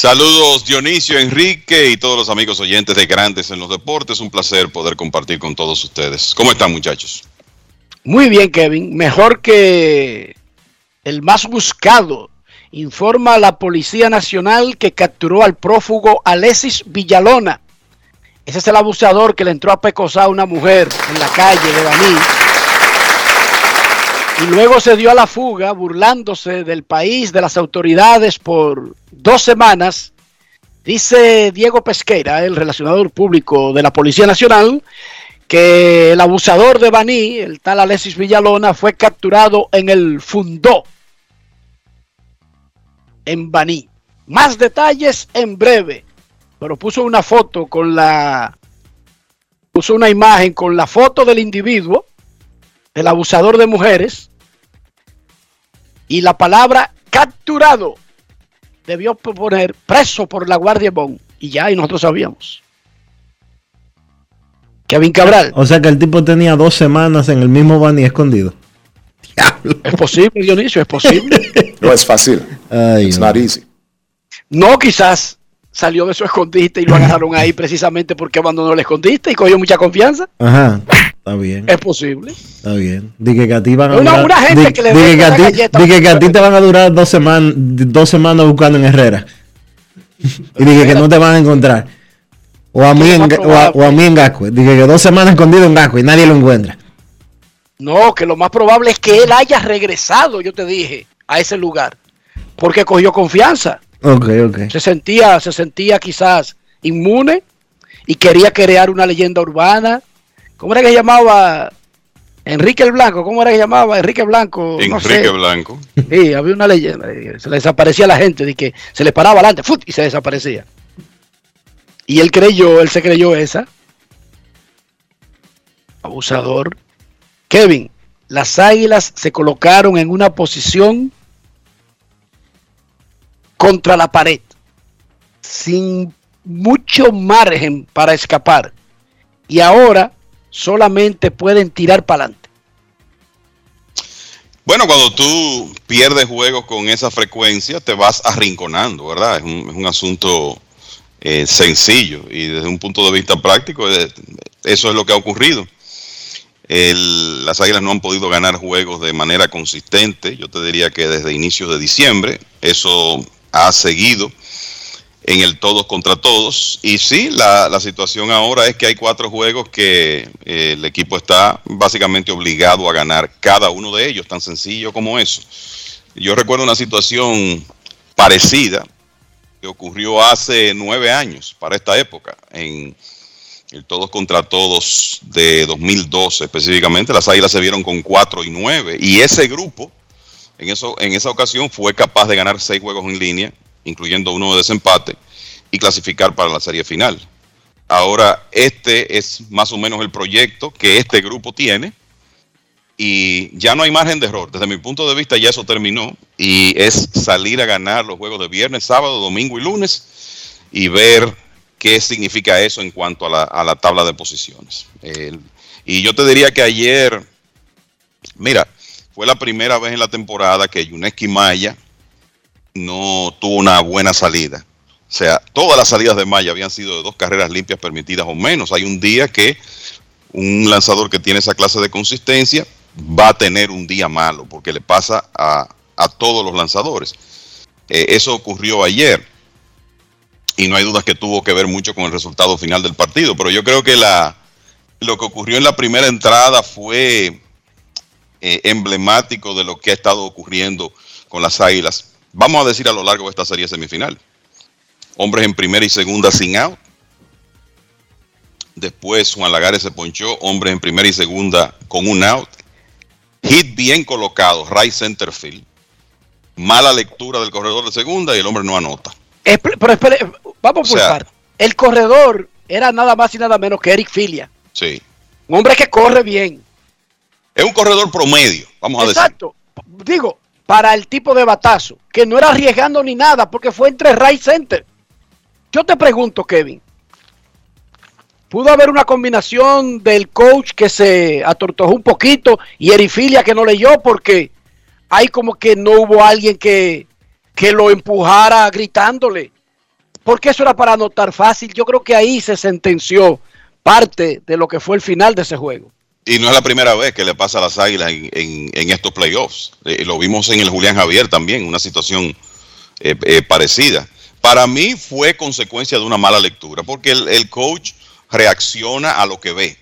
Saludos Dionisio, Enrique y todos los amigos oyentes de Grandes en los Deportes. Un placer poder compartir con todos ustedes. ¿Cómo están muchachos? Muy bien, Kevin. Mejor que el más buscado. Informa la Policía Nacional que capturó al prófugo Alexis Villalona. Ese es el abusador que le entró a pecosar a una mujer en la calle de Baní. Y luego se dio a la fuga burlándose del país, de las autoridades por dos semanas. Dice Diego Pesqueira, el relacionador público de la Policía Nacional, que el abusador de Baní, el tal Alexis Villalona, fue capturado en el Fundó, en Baní. Más detalles en breve, pero puso una foto con la, puso una imagen con la foto del individuo, el abusador de mujeres, y la palabra capturado debió poner preso por la Guardia Bon, y ya, y nosotros sabíamos. Kevin Cabral. O sea que el tipo tenía dos semanas en el mismo Bani escondido. Es posible, Dionisio, es posible. <laughs> No es fácil. It's not easy. No, quizás salió de su escondite y lo agarraron ahí precisamente porque abandonó el escondite y cogió mucha confianza. Ajá, está bien. Es posible. Está bien. Dije que a ti van a durar. una gente di- que le dije vende que a la ti- galleta. dije que a ti te van a durar dos semanas, dos semanas buscando en Herrera. Y dije que no te van a encontrar. O a mí, en, o a, mí en Gasco. Dije que dos semanas escondido en Gasco y nadie lo encuentra. No, que lo más probable es que él haya regresado, yo te dije, a ese lugar. Porque cogió confianza. Ok, ok. Se sentía, se sentía quizás inmune y quería crear una leyenda urbana. ¿Cómo era que llamaba Enrique el Blanco? ¿Cómo era que llamaba Enrique Blanco? Enrique Blanco. Sí, había una leyenda. Se le desaparecía la gente, de que se le paraba adelante y se desaparecía. Y él creyó, él se creyó esa. Abusador. Kevin, las águilas se colocaron en una posición contra la pared, sin mucho margen para escapar. Y ahora solamente pueden tirar para adelante. Bueno, cuando tú pierdes juegos con esa frecuencia, te vas arrinconando, ¿verdad? Es un, es un asunto eh, sencillo y desde un punto de vista práctico, eh, eso es lo que ha ocurrido. las Águilas no han podido ganar juegos de manera consistente, yo te diría que desde inicios de diciembre, eso ha seguido en el todos contra todos. Y sí, la, situación ahora es que hay cuatro juegos que eh, el equipo está básicamente obligado a ganar cada uno de ellos, tan sencillo como eso. Yo recuerdo una situación parecida que ocurrió hace nueve años para esta época, en el todos contra todos de 2012 específicamente. Las Águilas se vieron con cuatro y nueve y ese grupo en, eso, en esa ocasión fue capaz de ganar seis juegos en línea, incluyendo uno de desempate, y clasificar para la serie final. Ahora, este es más o menos el proyecto que este grupo tiene y ya no hay margen de error. Desde mi punto de vista ya eso terminó y es salir a ganar los juegos de viernes, sábado, domingo y lunes y ver qué significa eso en cuanto a la, tabla de posiciones. y yo te diría que ayer, mira, fue la primera vez en la temporada que Yuneski Maya no tuvo una buena salida. O sea, todas las salidas de Maya habían sido de dos carreras limpias permitidas o menos. Hay un día que un lanzador que tiene esa clase de consistencia va a tener un día malo, porque le pasa a, todos los lanzadores. Eh, eso ocurrió ayer y no hay dudas que tuvo que ver mucho con el resultado final del partido, pero yo creo que la, lo que ocurrió en la primera entrada fue eh, emblemático de lo que ha estado ocurriendo con las Águilas. Vamos a decir a lo largo de esta serie semifinal. Hombres en primera y segunda sin out. Después Juan Lagares se ponchó. Hombres en primera y segunda con un out. Hit bien colocado, right center field. Mala lectura del corredor de segunda y el hombre no anota. pero espere, vamos por parte. El corredor era nada más y nada menos que Eric Filia. Sí. Un hombre que corre bien. Es un corredor promedio, vamos a decir. Exacto. Digo, para el tipo de batazo, que no era arriesgando ni nada, porque fue entre right center. Yo te pregunto, Kevin, ¿pudo haber una combinación del coach que se atortojó un poquito y Erifilia que no leyó? Porque hay como que no hubo alguien que, que lo empujara gritándole. Porque eso era para anotar fácil. Yo creo que ahí se sentenció parte de lo que fue el final de ese juego. Y no es la primera vez que le pasa a las Águilas en, estos playoffs. Eh, lo vimos en el Julián Javier también, una situación eh, eh, parecida. Para mí fue consecuencia de una mala lectura, porque el, coach reacciona a lo que ve.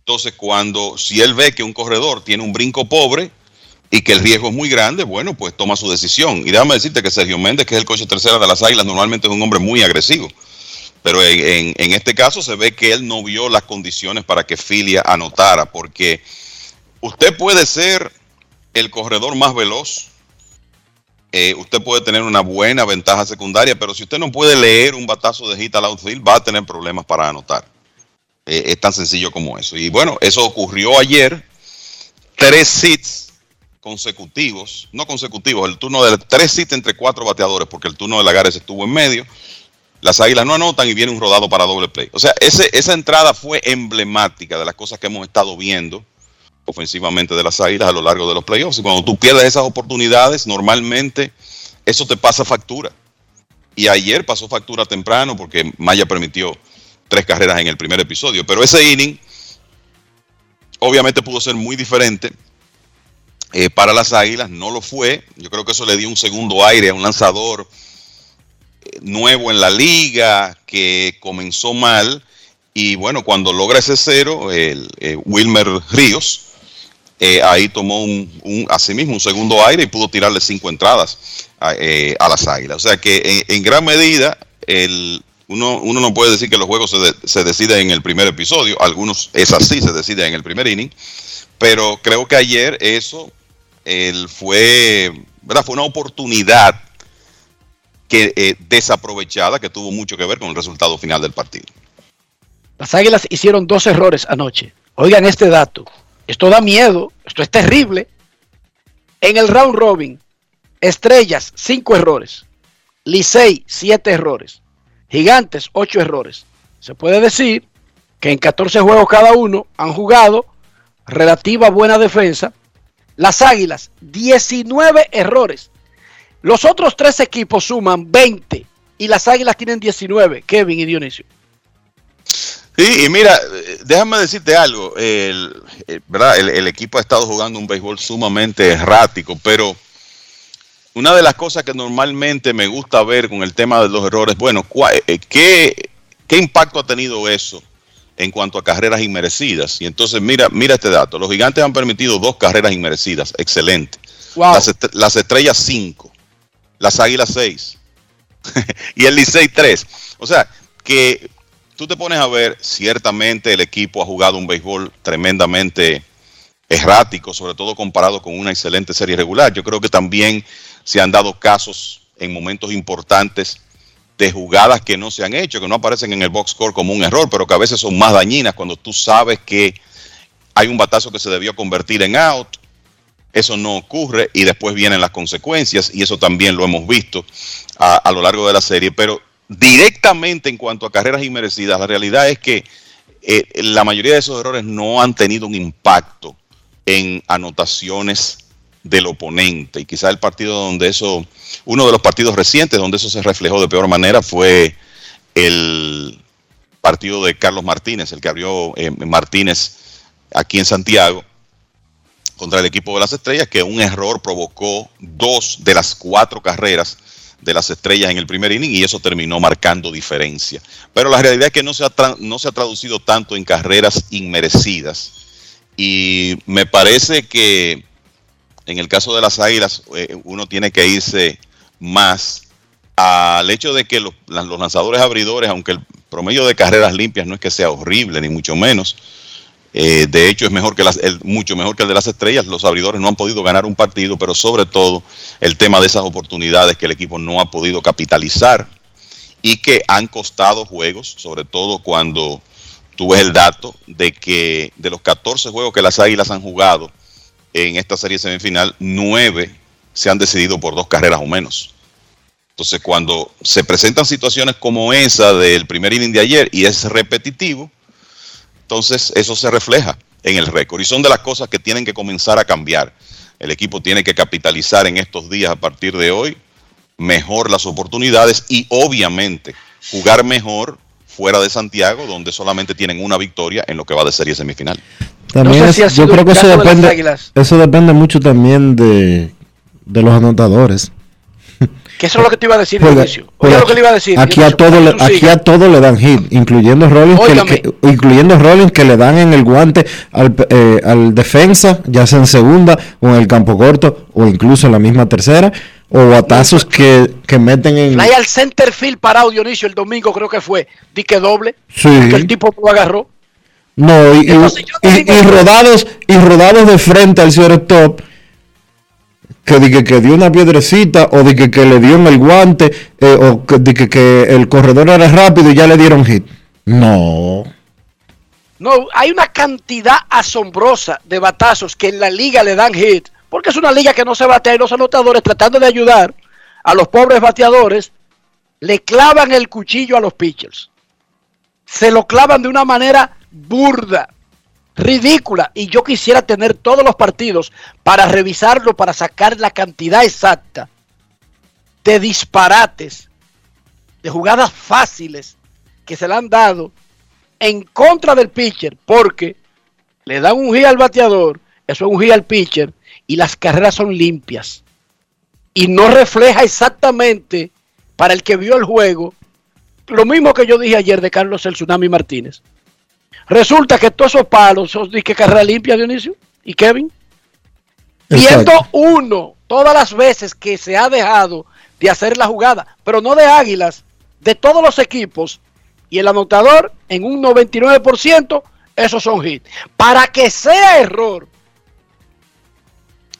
Entonces, cuando si él ve que un corredor tiene un brinco pobre y que el riesgo es muy grande, bueno, pues toma su decisión. Y déjame decirte que Sergio Méndez, que es el coach tercera de las Águilas, normalmente es un hombre muy agresivo. Pero en, este caso se ve que él no vio las condiciones para que Filia anotara, porque usted puede ser el corredor más veloz, eh, usted puede tener una buena ventaja secundaria, pero si usted no puede leer un batazo de hit al outfield, va a tener problemas para anotar. Eh, es tan sencillo como eso. Y bueno, eso ocurrió ayer. Tres hits consecutivos, no consecutivos, el turno de tres hits entre cuatro bateadores, porque el turno de Lagares estuvo en medio las águilas no anotan y viene un rodado para doble play. O sea, esa entrada fue emblemática de las cosas que hemos estado viendo ofensivamente de las águilas a lo largo de los playoffs. Y cuando tú pierdes esas oportunidades, normalmente eso te pasa factura. Y ayer pasó factura temprano porque Maya permitió tres carreras en el primer episodio. Pero ese inning obviamente pudo ser muy diferente eh, para las águilas. No lo fue. Yo creo que eso le dio un segundo aire a un lanzador nuevo en la liga, que comenzó mal, y bueno, cuando logra ese cero, el, eh, Wilmer Ríos, eh, ahí tomó un, un, asimismo un segundo aire y pudo tirarle cinco entradas a, eh, a las águilas. O sea que en, gran medida, el, uno, uno, no puede decir que los juegos se, se, deciden en el primer episodio, algunos es así, se deciden en el primer inning, pero creo que ayer eso el, fue, ¿verdad? fue una oportunidad que eh, desaprovechada que tuvo mucho que ver con el resultado final del partido. Las Águilas hicieron dos errores anoche. Oigan este dato. Esto da miedo. Esto es terrible. En el round robin, Estrellas, cinco errores. Licey, siete errores. Gigantes, ocho errores. Se puede decir que en 14 juegos cada uno han jugado relativa buena defensa. Las Águilas, 19 errores. Los otros tres equipos suman 20 y las Águilas tienen 19, Kevin y Dionisio. Sí, y mira, déjame decirte algo, el, el ¿verdad? El, el, equipo ha estado jugando un béisbol sumamente errático, pero una de las cosas que normalmente me gusta ver con el tema de los errores, bueno, ¿qué, qué impacto ha tenido eso en cuanto a carreras inmerecidas? Y entonces mira, mira este dato, los gigantes han permitido dos carreras inmerecidas, excelente. Wow. Las, est las estrellas cinco, las águilas seis <laughs> y el Licey tres. O sea, que tú te pones a ver, ciertamente el equipo ha jugado un béisbol tremendamente errático, sobre todo comparado con una excelente serie regular. Yo creo que también se han dado casos en momentos importantes de jugadas que no se han hecho, que no aparecen en el box score como un error, pero que a veces son más dañinas cuando tú sabes que hay un batazo que se debió convertir en out, eso no ocurre y después vienen las consecuencias y eso también lo hemos visto a, lo largo de la serie, pero directamente en cuanto a carreras inmerecidas, la realidad es que eh, la mayoría de esos errores no han tenido un impacto en anotaciones del oponente. Y quizá el partido donde eso, uno de los partidos recientes donde eso se reflejó de peor manera fue el partido de Carlos Martínez, el que abrió eh, Martínez aquí en Santiago contra el equipo de las estrellas, que un error provocó dos de las cuatro carreras de las estrellas en el primer inning y eso terminó marcando diferencia. Pero la realidad es que no se ha, no se ha traducido tanto en carreras inmerecidas y me parece que en el caso de las águilas eh, uno tiene que irse más al hecho de que los, los, lanzadores abridores, aunque el promedio de carreras limpias no es que sea horrible, ni mucho menos, eh, de hecho es mejor que las, el, mucho mejor que el de las estrellas, los abridores no han podido ganar un partido, pero sobre todo el tema de esas oportunidades que el equipo no ha podido capitalizar y que han costado juegos, sobre todo cuando tú ves el dato de que de los 14 juegos que las águilas han jugado, en esta serie semifinal, nueve se han decidido por dos carreras o menos. Entonces, cuando se presentan situaciones como esa del primer inning de ayer y es repetitivo, entonces eso se refleja en el récord. Y son de las cosas que tienen que comenzar a cambiar. El equipo tiene que capitalizar en estos días a partir de hoy mejor las oportunidades y obviamente jugar mejor fuera de Santiago, donde solamente tienen una victoria en lo que va de serie semifinal. También no sé es, si yo creo que eso depende, eso depende mucho también de, de los anotadores. Que eso es lo que te iba a decir, porque, Inicio. Oye, lo que le iba a decir. Aquí a todo le, aquí a todo le dan hit, incluyendo Rollins que, que, incluyendo Rollins que le dan en el guante al, eh, al defensa, ya sea en segunda o en el campo corto o incluso en la misma tercera o batazos que, que meten en Ahí al center field parado Dionisio el domingo creo que fue, dique doble, sí. que el tipo lo agarró. No, y, Entonces, y, y, y, rodados y rodados de frente al shortstop que de que, que, dio una piedrecita o de que, que le dio en el guante eh, o que, de que, que el corredor era rápido y ya le dieron hit. No. No, hay una cantidad asombrosa de batazos que en la liga le dan hit, porque es una liga que no se batea y los anotadores tratando de ayudar a los pobres bateadores le clavan el cuchillo a los pitchers. Se lo clavan de una manera burda, ridícula. Y yo quisiera tener todos los partidos para revisarlo, para sacar la cantidad exacta de disparates, de jugadas fáciles que se le han dado en contra del pitcher, porque le dan un hit al bateador, eso es un hit al pitcher, y las carreras son limpias. Y no refleja exactamente para el que vio el juego, lo mismo que yo dije ayer de Carlos el Tsunami Martínez. Resulta que todos esos palos son de que carrera limpia, Dionisio y Kevin. Viendo uno todas las veces que se ha dejado de hacer la jugada, pero no de Águilas, de todos los equipos, y el anotador en un 99%, esos son hits. Para que sea error,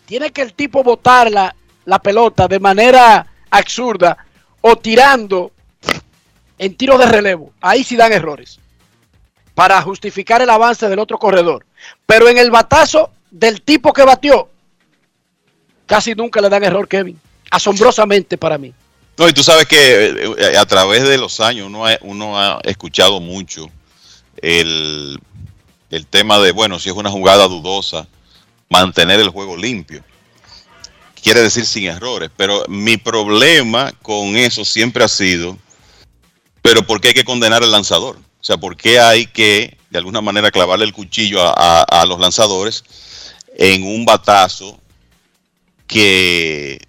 tiene que el tipo botar la, la pelota de manera absurda o tirando en tiro de relevo. Ahí sí dan errores para justificar el avance del otro corredor. Pero en el batazo del tipo que batió, casi nunca le dan error, Kevin. Asombrosamente para mí. No, y tú sabes que eh, a través de los años uno ha, uno ha escuchado mucho el, el tema de, bueno, si es una jugada dudosa, mantener el juego limpio. Quiere decir sin errores, pero mi problema con eso siempre ha sido, pero ¿por qué hay que condenar al lanzador? O sea, ¿por qué hay que, de alguna manera, clavarle el cuchillo a, los lanzadores en un batazo que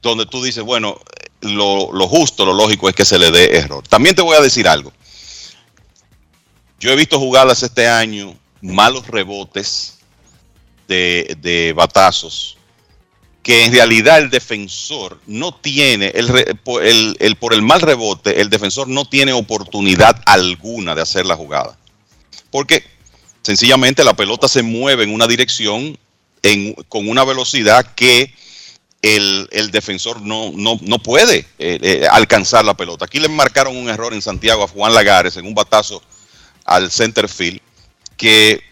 donde tú dices, bueno, lo, justo, lo lógico es que se le dé error. También te voy a decir algo. Yo he visto jugadas este año, malos rebotes de batazos, que en realidad el defensor no tiene, el, el, por el mal rebote, el defensor no tiene oportunidad alguna de hacer la jugada. Porque sencillamente la pelota se mueve en una dirección en, con una velocidad que el, el defensor no, no, no puede eh, eh, alcanzar la pelota. Aquí le marcaron un error en Santiago a Juan Lagares en un batazo al center field que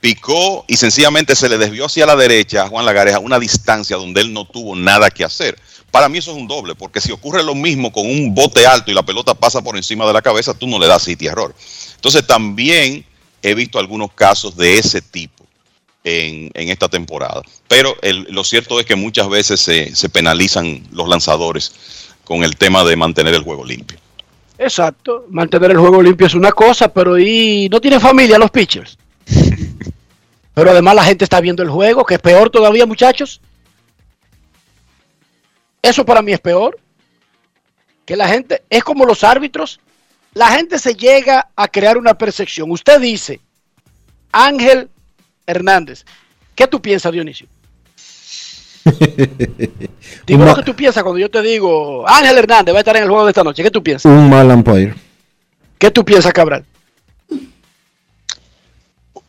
picó y sencillamente se le desvió hacia la derecha a Juan Lagares a una distancia donde él no tuvo nada que hacer. Para mí eso es un doble, porque si ocurre lo mismo con un bote alto y la pelota pasa por encima de la cabeza, tú no le das sitio error. Entonces también he visto algunos casos de ese tipo en, en esta temporada. Pero lo cierto es que muchas veces se, se penalizan los lanzadores con el tema de mantener el juego limpio. Exacto, mantener el juego limpio es una cosa, pero y no tiene familia los pitchers. Pero además la gente está viendo el juego, que es peor todavía, muchachos. Eso para mí es peor. Que la gente, es como los árbitros, la gente se llega a crear una percepción. Usted dice, Ángel Hernández, ¿qué tú piensas, Dionisio? <laughs> Dime lo que tú piensas cuando yo te digo, Ángel Hernández va a estar en el juego de esta noche. ¿Qué tú piensas? Un mal umpire. ¿Qué tú piensas, Cabral?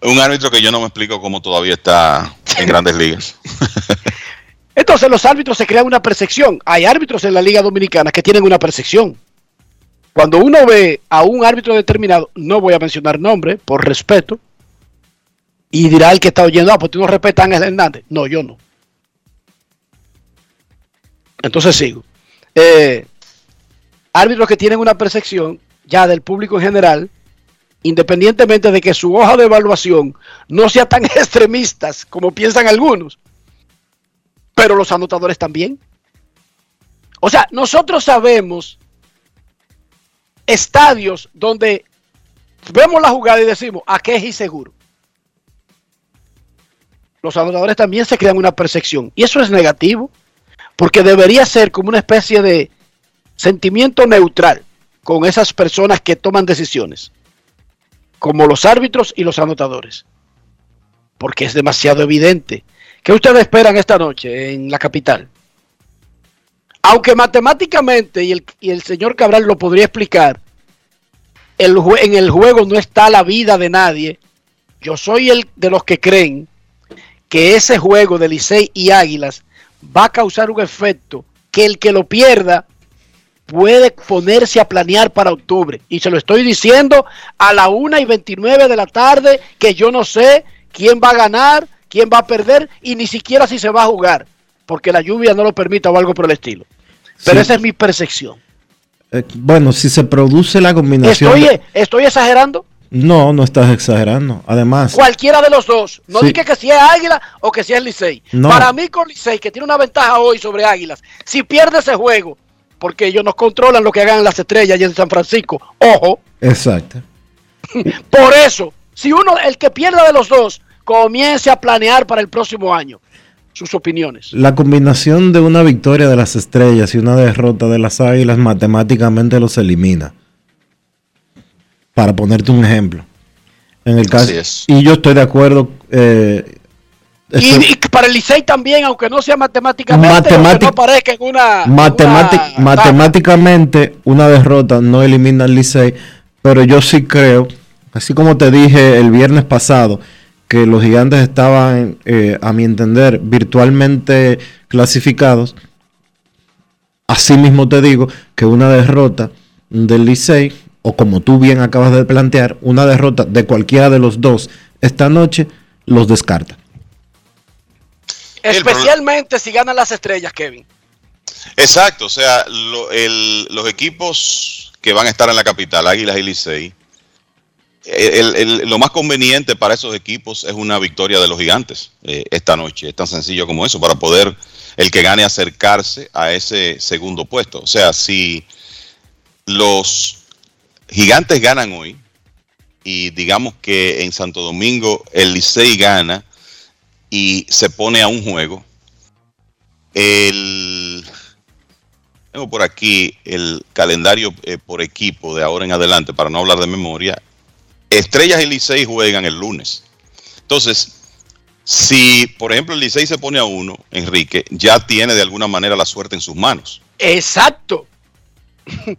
Un árbitro que yo no me explico cómo todavía está en grandes ligas. <laughs> Entonces los árbitros se crean una percepción. Hay árbitros en la Liga Dominicana que tienen una percepción. Cuando uno ve a un árbitro determinado, no voy a mencionar nombre por respeto, y dirá el que está oyendo, ah, pues tú no respetas a Ángel Hernández. No, yo no. Entonces sigo. Eh, árbitros que tienen una percepción ya del público en general, independientemente de que su hoja de evaluación no sea tan <laughs> extremistas como piensan algunos, pero los anotadores también. O sea, nosotros sabemos estadios donde vemos la jugada y decimos, ¿a qué es inseguro? Los anotadores también se crean una percepción y eso es negativo. Porque debería ser como una especie de sentimiento neutral con esas personas que toman decisiones, como los árbitros y los anotadores. Porque es demasiado evidente. ¿Qué ustedes esperan esta noche en la capital? Aunque matemáticamente, y el, señor Cabral lo podría explicar, el, en el juego no está la vida de nadie. Yo soy el de los que creen que ese juego de Licey y Águilas va a causar un efecto que el que lo pierda puede ponerse a planear para octubre. Y se lo estoy diciendo a la 1 y 29 de la tarde que yo no sé quién va a ganar, quién va a perder y ni siquiera si se va a jugar, porque la lluvia no lo permita o algo por el estilo. Pero sí. esa es mi percepción. Eh, bueno, si se produce la combinación... ¿Estoy, de... ¿Estoy exagerando? No, no estás exagerando. Además, cualquiera de los dos. No sí. dije que si es Águila o que si es Licey. No. Para mí con Licey, que tiene una ventaja hoy sobre Águilas, si pierde ese juego, porque ellos no controlan lo que hagan las estrellas y en San Francisco. Ojo. Exacto. <laughs> Por eso, si uno, el que pierda de los dos, comience a planear para el próximo año. sus opiniones. La combinación de una victoria de las estrellas y una derrota de las águilas matemáticamente los elimina. Para ponerte un ejemplo. En el caso, y yo estoy de acuerdo. Eh, y, para el Licey también, aunque no sea matemáticamente, no parezca en una, matemáticamente una derrota no elimina al Licey, pero yo sí creo, así como te dije el viernes pasado, que los gigantes estaban, eh, a mi entender, virtualmente clasificados. Asimismo te digo que una derrota del Licey, o como tú bien acabas de plantear, una derrota de cualquiera de los dos esta noche, los descarta. Especialmente si ganan las estrellas, Kevin. Exacto, o sea, los equipos que van a estar en la capital, Águilas y Licey, lo más conveniente para esos equipos es una victoria de los gigantes eh, esta noche. Es tan sencillo como eso, para poder el que gane acercarse a ese segundo puesto. O sea, si los gigantes ganan hoy y digamos que en Santo Domingo el Licey gana y se pone a un juego, el... Tengo por aquí el calendario eh, por equipo de ahora en adelante, para no hablar de memoria. Estrellas y Licey juegan el lunes. Entonces, si por ejemplo el Licey se pone a uno, Enrique, ya tiene de alguna manera la suerte en sus manos. Exacto.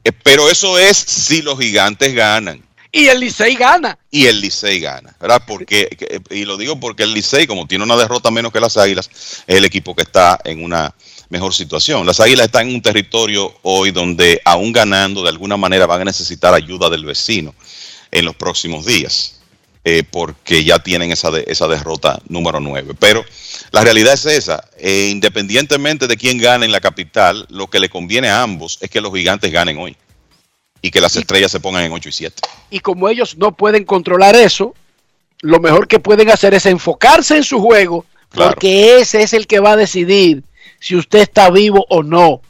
Eh, pero eso es si los gigantes ganan. Y el Licey gana. Y el Licey gana, ¿verdad? Porque, y lo digo porque el Licey, como tiene una derrota menos que las Águilas, es el equipo que está en una mejor situación. Las Águilas están en un territorio hoy donde, aún ganando, de alguna manera van a necesitar ayuda del vecino en los próximos días, eh, porque ya tienen esa, esa derrota número 9. Pero la realidad es esa, eh, independientemente de quién gane en la capital, lo que le conviene a ambos es que los gigantes ganen hoy y que las estrellas se pongan en 8 y 7. Y como ellos no pueden controlar eso, lo mejor que pueden hacer es enfocarse en su juego, porque ese es el que va a decidir si usted está vivo o no.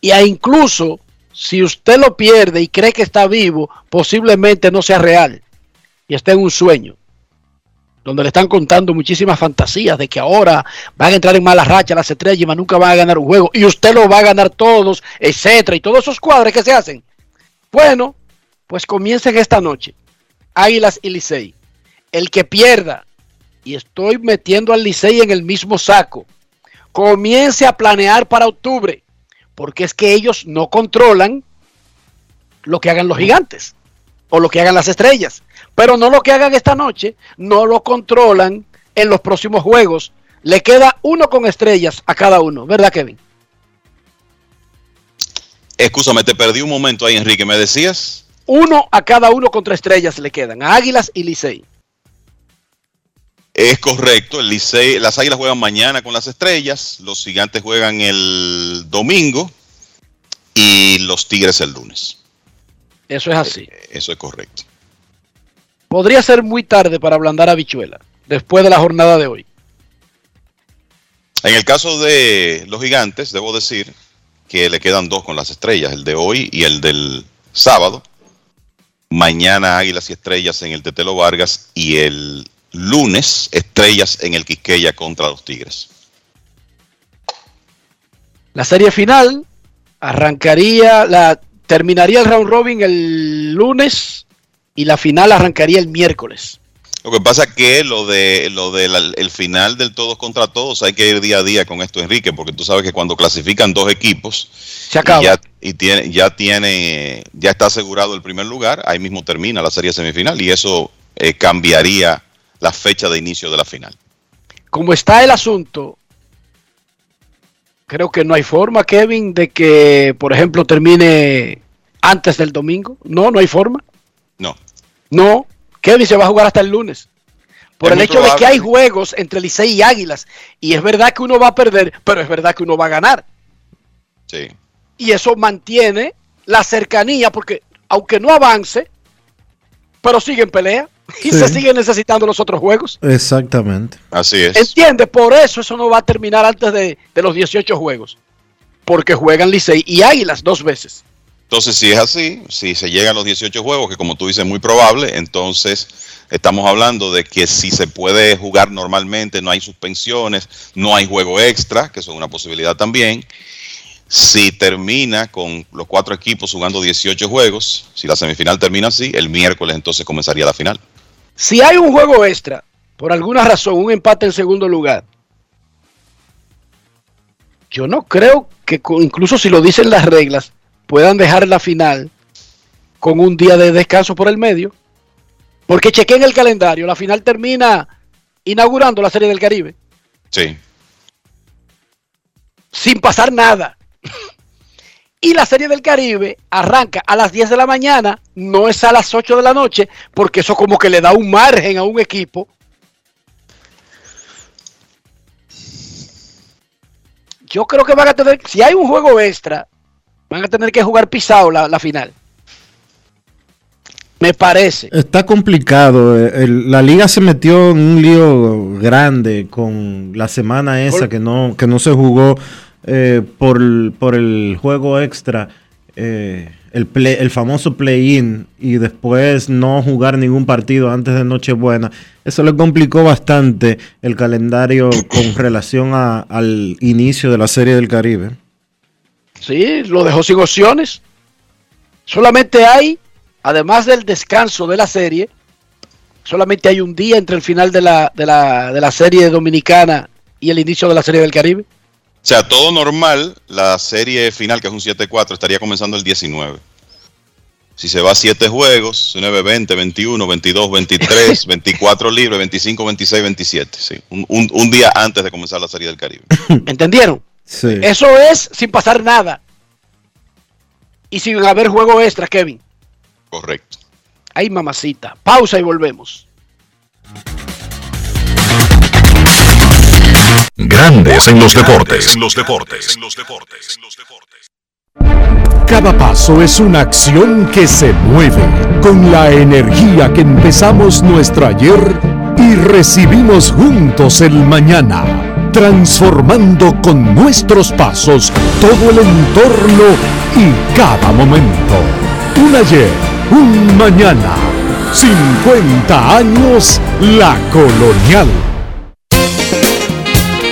Y a incluso si usted lo pierde y cree que está vivo, posiblemente no sea real y está en un sueño, donde le están contando muchísimas fantasías de que ahora van a entrar en mala racha las estrellas y nunca van a ganar un juego y usted lo va a ganar todos, etcétera, y todos esos cuadros que se hacen. Bueno, pues comiencen esta noche. Águilas y Licey. El que pierda, y estoy metiendo al Licey en el mismo saco, comience a planear para octubre porque es que ellos no controlan lo que hagan los gigantes o lo que hagan las estrellas, pero no lo que hagan esta noche, no lo controlan en los próximos juegos. Le queda uno con estrellas a cada uno, ¿verdad, Kevin? Escúchame, te perdí un momento ahí, Enrique. ¿Me decías? Uno a cada uno contra estrellas le quedan, a Águilas y Licey. Es correcto, el Licey, las Águilas juegan mañana con las Estrellas, los Gigantes juegan el domingo y los Tigres el lunes. Eso es así. Eh, eso es correcto. Podría ser muy tarde para ablandar a Bichuela, después de la jornada de hoy. En el caso de los Gigantes, debo decir que le quedan dos con las Estrellas, el de hoy y el del sábado. Mañana Águilas y Estrellas en el Tetelo Vargas y el lunes estrellas en el Quisqueya contra los Tigres. La serie final arrancaría, la terminaría el round robin el lunes y la final arrancaría el miércoles. Lo que pasa es que lo de lo del el final del todos contra todos hay que ir día a día con esto, Enrique, porque tú sabes que cuando clasifican dos equipos se acaba. Y ya, y tiene, ya tiene, ya está asegurado el primer lugar, ahí mismo termina la serie semifinal y eso eh, cambiaría la fecha de inicio de la final. Como está el asunto, creo que no hay forma, Kevin, de que, por ejemplo, termine antes del domingo. No, no hay forma. No. No, Kevin se va a jugar hasta el lunes. Por el hecho de que hay juegos entre Licey y Águilas. Y es verdad que uno va a perder, pero es verdad que uno va a ganar. Sí. Y eso mantiene la cercanía, porque aunque no avance, pero sigue en pelea y se siguen necesitando los otros juegos. Exactamente. Así es. Entiende, por eso eso no va a terminar antes de, los 18 juegos. Porque juegan Licey y Águilas dos veces. Entonces, si es así, si se llega a los 18 juegos, que como tú dices es muy probable, entonces estamos hablando de que si se puede jugar normalmente, no hay suspensiones, no hay juego extra, que es una posibilidad también. Si termina con los cuatro equipos jugando 18 juegos, si la semifinal termina así, el miércoles entonces comenzaría la final. Si hay un juego extra, por alguna razón, un empate en segundo lugar, yo no creo que incluso si lo dicen las reglas, puedan dejar la final con un día de descanso por el medio. Porque chequen el calendario, la final termina inaugurando la Serie del Caribe. Sí. Sin pasar nada. Y la Serie del Caribe arranca a las 10 de la mañana, no es a las 8 de la noche, porque eso como que le da un margen a un equipo. Yo creo que van a tener, si hay un juego extra, van a tener que jugar pisado la, final. Me parece. Está complicado. Eh, la liga se metió en un lío grande con la semana esa que no, que no se jugó eh, por, el juego extra. Eh, el, el famoso play-in y después no jugar ningún partido antes de Nochebuena. Eso le complicó bastante el calendario con relación al inicio de la Serie del Caribe. Sí, lo dejó sin opciones. Solamente hay, además del descanso de la serie, solamente hay un día entre el final de la, de la, de la serie dominicana y el inicio de la serie del Caribe. O sea, todo normal, la serie final, que es un 7-4, estaría comenzando el 19. Si se va a 7 juegos, 9, 20, 21, 22, 23, 24 libres, 25, 26, 27. Sí, un, un, un día antes de comenzar la serie del Caribe. ¿Entendieron? Eso es sin pasar nada. Y sin haber juego extra, Kevin. Correcto. Ay, mamacita. Pausa y volvemos. Grandes en los deportes. En los deportes. En los deportes. Cada paso es una acción que se mueve con la energía que empezamos nuestro ayer y recibimos juntos el mañana transformando con nuestros pasos todo el entorno y cada momento. Un ayer, un mañana, 50 años la colonial.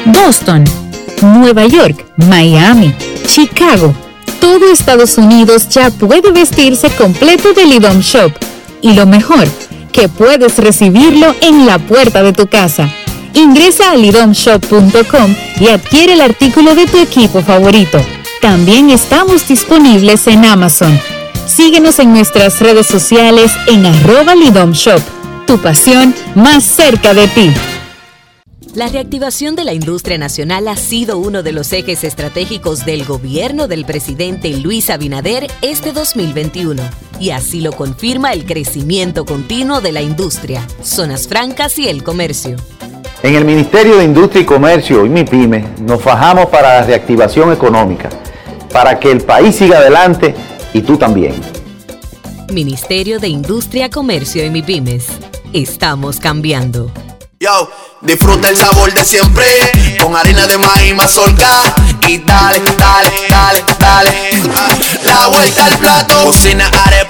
Boston, Nueva York, Miami, Chicago. Todo Estados Unidos ya puede vestirse completo del IDOM Shop. Y lo mejor, que puedes recibirlo en la puerta de tu casa Ingresa a lidomshop.com y adquiere el artículo de tu equipo favorito. También estamos disponibles en Amazon. Síguenos en nuestras redes sociales en arroba lidomshop. Tu pasión más cerca de ti. La reactivación de la industria nacional ha sido uno de los ejes estratégicos del gobierno del presidente Luis Abinader este 2021. Y así lo confirma el crecimiento continuo de la industria, zonas francas y el comercio. En el Ministerio de Industria y Comercio y MIPYME nos fajamos para la reactivación económica, para que el país siga adelante y tú también. Ministerio de Industria, Comercio y MIPYMES. Estamos cambiando. Yo, disfruta el sabor de siempre, con harina de maíz mazorca y dale, dale, dale, dale. La vuelta al plato, cocina arepa,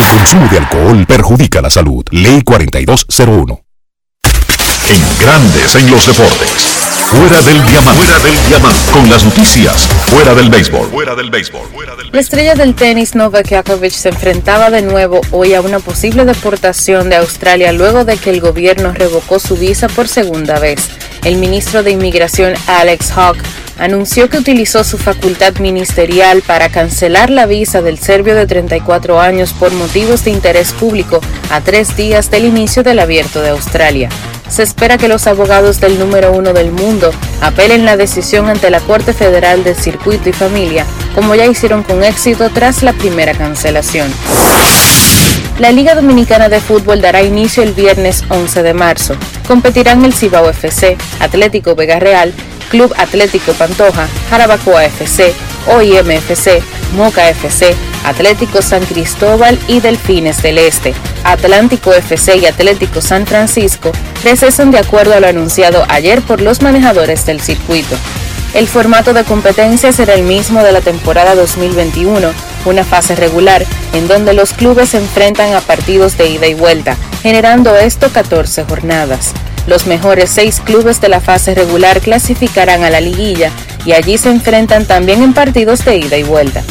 El consumo de alcohol perjudica la salud. Ley 4201. En Grandes en los Deportes. Fuera del diamante. Fuera del diamante. Con las noticias. Fuera del béisbol. Fuera del béisbol. La estrella del tenis Novak Djokovic se enfrentaba de nuevo hoy a una posible deportación de Australia luego de que el gobierno revocó su visa por segunda vez. El ministro de Inmigración Alex Hawke anunció que utilizó su facultad ministerial para cancelar la visa del serbio de 34 años por motivos de interés público a tres días del inicio del abierto de Australia. Se espera que los abogados del número uno del mundo apelen la decisión ante la Corte Federal de Circuito y Familia, como ya hicieron con éxito tras la primera cancelación. La Liga Dominicana de Fútbol dará inicio el viernes 11 de marzo. Competirán el Cibao FC, Atlético Vega Real, Club Atlético Pantoja, Jarabacoa FC, OIM FC, Moca FC, Atlético San Cristóbal y Delfines del Este. Atlántico FC y Atlético San Francisco recesan de acuerdo a lo anunciado ayer por los manejadores del circuito. El formato de competencia será el mismo de la temporada 2021, una fase regular en donde los clubes se enfrentan a partidos de ida y vuelta, generando esto 14 jornadas. Los mejores seis clubes de la fase regular clasificarán a la liguilla y allí se enfrentan también en partidos de ida y vuelta.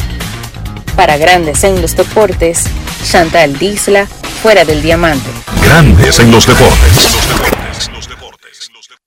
Para grandes en los deportes, Chantal Disla, fuera del diamante. Grandes en los deportes.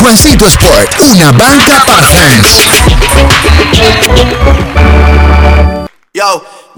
Juancito Sport, una banca para fans. Yo,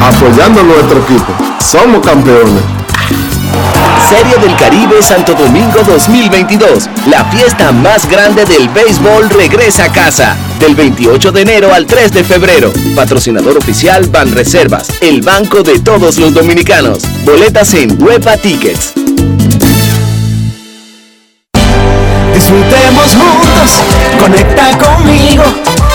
Apoyando a nuestro equipo. Somos campeones. Serie del Caribe Santo Domingo 2022. La fiesta más grande del béisbol regresa a casa. Del 28 de enero al 3 de febrero. Patrocinador oficial Banreservas, el banco de todos los dominicanos. Boletas en Huepa Tickets. Disfrutemos juntos, conecta conmigo.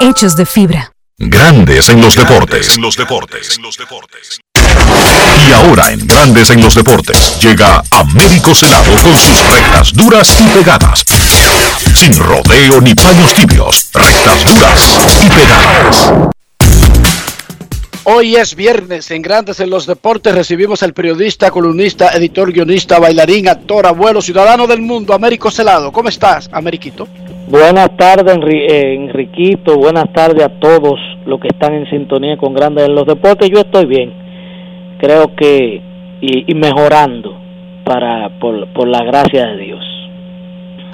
hechos de fibra. Grandes en los deportes. En los deportes. Y ahora en Grandes en los deportes llega Américo Celado con sus rectas duras y pegadas. Sin rodeo ni paños tibios, rectas duras y pegadas. Hoy es viernes en Grandes en los Deportes. Recibimos al periodista, columnista, editor, guionista, bailarín, actor, abuelo, ciudadano del mundo, Américo Celado. ¿Cómo estás, Ameriquito? Buenas tardes, eh, Enriquito. Buenas tardes a todos los que están en sintonía con Grandes en los Deportes. Yo estoy bien. Creo que y, y mejorando para por, por la gracia de Dios.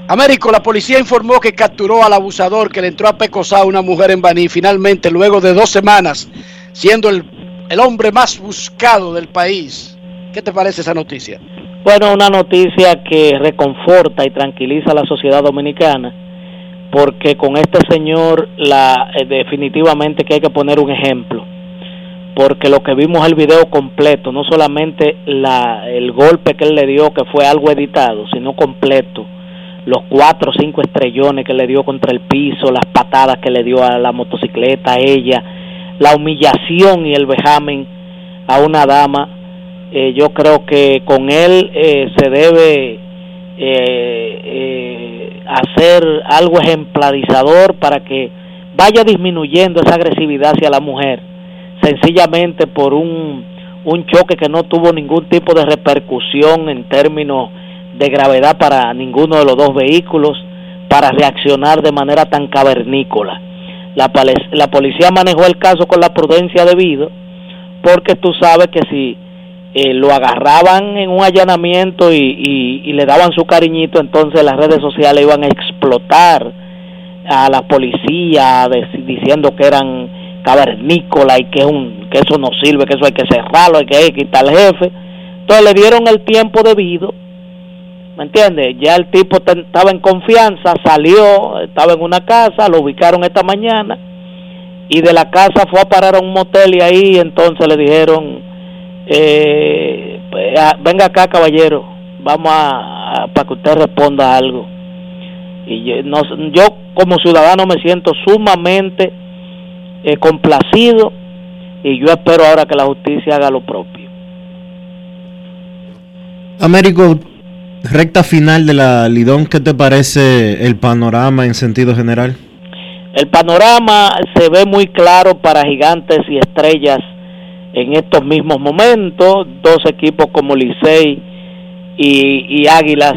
Américo, la policía informó que capturó al abusador que le entró a pecosar a una mujer en Baní. Finalmente, luego de dos semanas, siendo el el hombre más buscado del país. ¿Qué te parece esa noticia? Bueno, una noticia que reconforta y tranquiliza a la sociedad dominicana, porque con este señor la eh, definitivamente que hay que poner un ejemplo, porque lo que vimos el video completo, no solamente la, el golpe que él le dio, que fue algo editado, sino completo, los cuatro o cinco estrellones que le dio contra el piso, las patadas que le dio a la motocicleta, a ella, la humillación y el vejamen a una dama eh, yo creo que con él eh, se debe eh, hacer algo ejemplarizador para que vaya disminuyendo esa agresividad hacia la mujer, sencillamente por un, un choque que no tuvo ningún tipo de repercusión en términos de gravedad para ninguno de los dos vehículos, para reaccionar de manera tan cavernícola. La, la policía manejó el caso con la prudencia debido, porque tú sabes que si eh, lo agarraban en un allanamiento y, le daban su cariñito, entonces las redes sociales iban a explotar a la policía diciendo que eran cavernícolas y que, que eso no sirve, que eso hay que cerrarlo, hay que quitar al jefe. Entonces le dieron el tiempo debido, ¿me entiendes? Ya el tipo estaba en confianza, salió, estaba en una casa, lo ubicaron esta mañana y de la casa fue a parar a un motel y ahí entonces le dijeron eh, pues, venga acá caballero, vamos a, para que usted responda algo. Y yo, no, yo como ciudadano me siento sumamente eh, complacido y yo espero ahora que la justicia haga lo propio. Américo, recta final de la Lidón, ¿qué te parece el panorama en sentido general? El panorama se ve muy claro para gigantes y estrellas en estos mismos momentos, dos equipos como Licey y, Águilas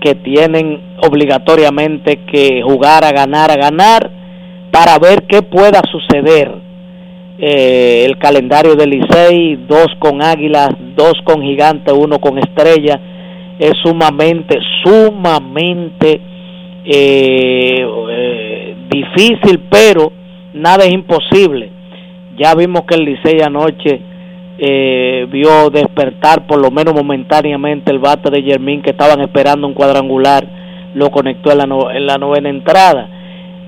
que tienen obligatoriamente que jugar a ganar, a ganar, para ver qué pueda suceder. Eh, el calendario de Licey, dos con Águilas, dos con Gigante, uno con Estrella, es sumamente, sumamente eh, eh, difícil, pero nada es imposible. Ya vimos que el Licey anoche eh, vio despertar por lo menos momentáneamente el bate de Germín que estaban esperando un cuadrangular, lo conectó en la, en la novena entrada.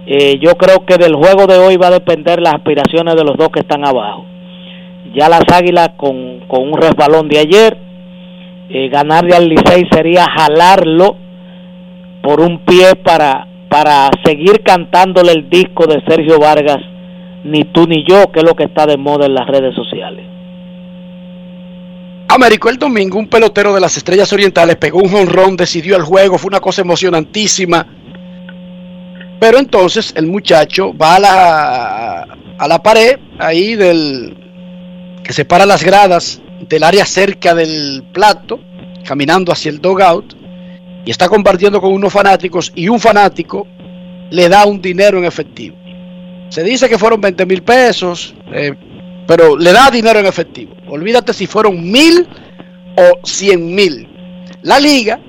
Eh, yo creo que del juego de hoy va a depender las aspiraciones de los dos que están abajo. Ya las Águilas con, con un resbalón de ayer, eh, ganarle al Licey sería jalarlo por un pie para, para seguir cantándole el disco de Sergio Vargas ni tú ni yo, que es lo que está de moda en las redes sociales. Américo, el domingo un pelotero de las Estrellas Orientales pegó un honrón, decidió el juego, fue una cosa emocionantísima. Pero entonces el muchacho va a la, a la pared ahí del que separa las gradas del área cerca del plato, caminando hacia el dogout, y está compartiendo con unos fanáticos y un fanático le da un dinero en efectivo. Se dice que fueron 20 mil pesos, eh, pero le da dinero en efectivo. Olvídate si fueron mil o cien mil. La liga,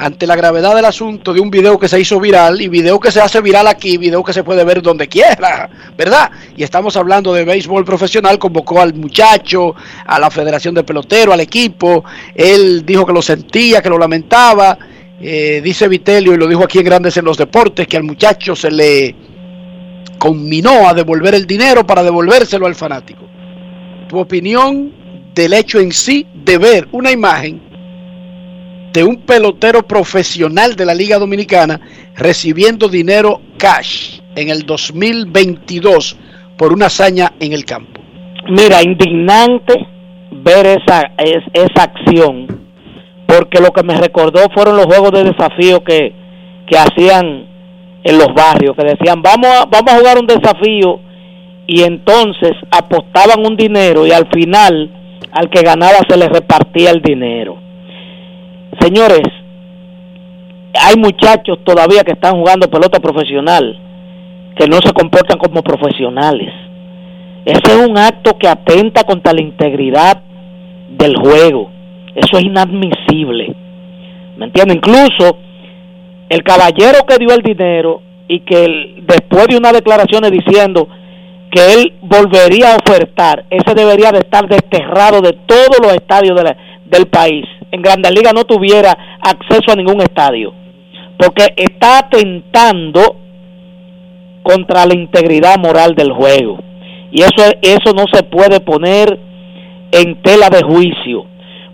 ante la gravedad del asunto de un video que se hizo viral y video que se hace viral aquí, video que se puede ver donde quiera, ¿verdad? Y estamos hablando de béisbol profesional, convocó al muchacho, a la Federación de Pelotero, al equipo, él dijo que lo sentía, que lo lamentaba, eh, dice Vitelio y lo dijo aquí en Grandes en los Deportes, que al muchacho se le conminó a devolver el dinero para devolvérselo al fanático. Tu opinión del hecho en sí de ver una imagen de un pelotero profesional de la Liga Dominicana recibiendo dinero cash en el 2022 por una hazaña en el campo. Mira, indignante ver esa, esa acción, porque lo que me recordó fueron los juegos de desafío que, que hacían en los barrios que decían vamos a, vamos a jugar un desafío y entonces apostaban un dinero y al final al que ganaba se le repartía el dinero. Señores, hay muchachos todavía que están jugando pelota profesional que no se comportan como profesionales. Ese es un acto que atenta contra la integridad del juego. Eso es inadmisible. ¿Me entiende? Incluso el caballero que dio el dinero y que después de unas declaraciones diciendo que él volvería a ofertar, ese debería de estar desterrado de todos los estadios del país. En Grandes Ligas no tuviera acceso a ningún estadio, porque está atentando contra la integridad moral del juego. Y eso, eso no se puede poner en tela de juicio,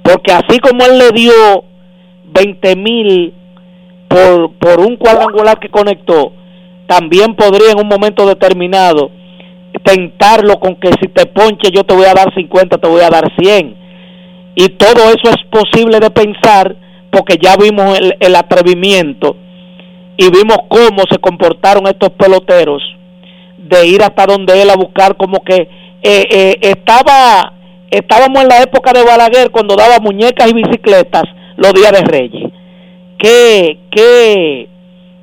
porque así como él le dio 20 mil por, por un cuadrangular que conectó, también podría en un momento determinado tentarlo con que si te ponche yo te voy a dar 50, te voy a dar 100. Y todo eso es posible de pensar porque ya vimos el, atrevimiento y vimos cómo se comportaron estos peloteros de ir hasta donde él a buscar como que eh, eh, estaba estábamos en la época de Balaguer cuando daba muñecas y bicicletas los días de Reyes. Qué, qué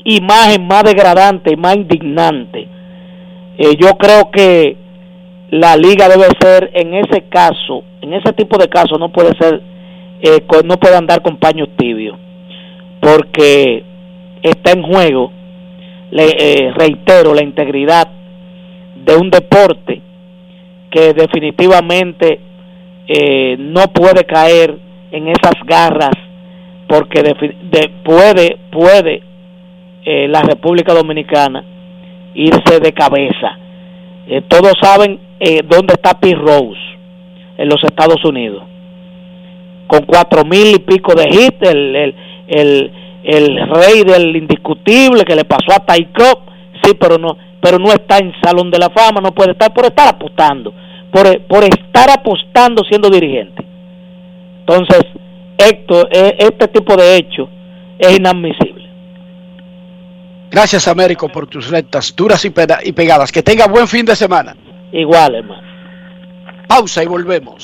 imagen más degradante y más indignante. Eh, yo creo que la liga debe ser en ese caso, en ese tipo de casos no puede ser, eh, no puede andar con paños tibios, porque está en juego, le eh, reitero, la integridad de un deporte que definitivamente no puede caer en esas garras porque puede puede la República Dominicana irse de cabeza. Eh, todos saben eh, dónde está Pete Rose en los Estados Unidos. Con cuatro mil y pico de hits, el, el, el, rey del indiscutible que le pasó a Ty sí, pero no, pero no está en Salón de la Fama, no puede estar por estar apostando, por, por estar apostando siendo dirigente. Entonces, esto, eh, este tipo de hecho es inadmisible. Gracias, Américo, por tus rectas duras y, pegadas. Que tenga buen fin de semana. Igual, hermano. Pausa y volvemos.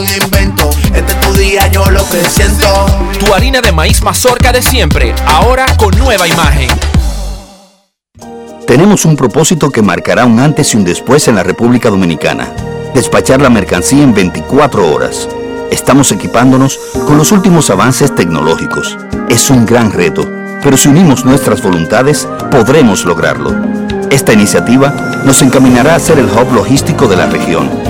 algún invento. Este es tu día, yo lo que siento. Tu harina de maíz mazorca de siempre, ahora con nueva imagen. Tenemos un propósito que marcará un antes y un después en la República Dominicana. Despachar la mercancía en 24 horas. Estamos equipándonos con los últimos avances tecnológicos. Es un gran reto, pero si unimos nuestras voluntades, podremos lograrlo. Esta iniciativa nos encaminará a ser el hub logístico de la región.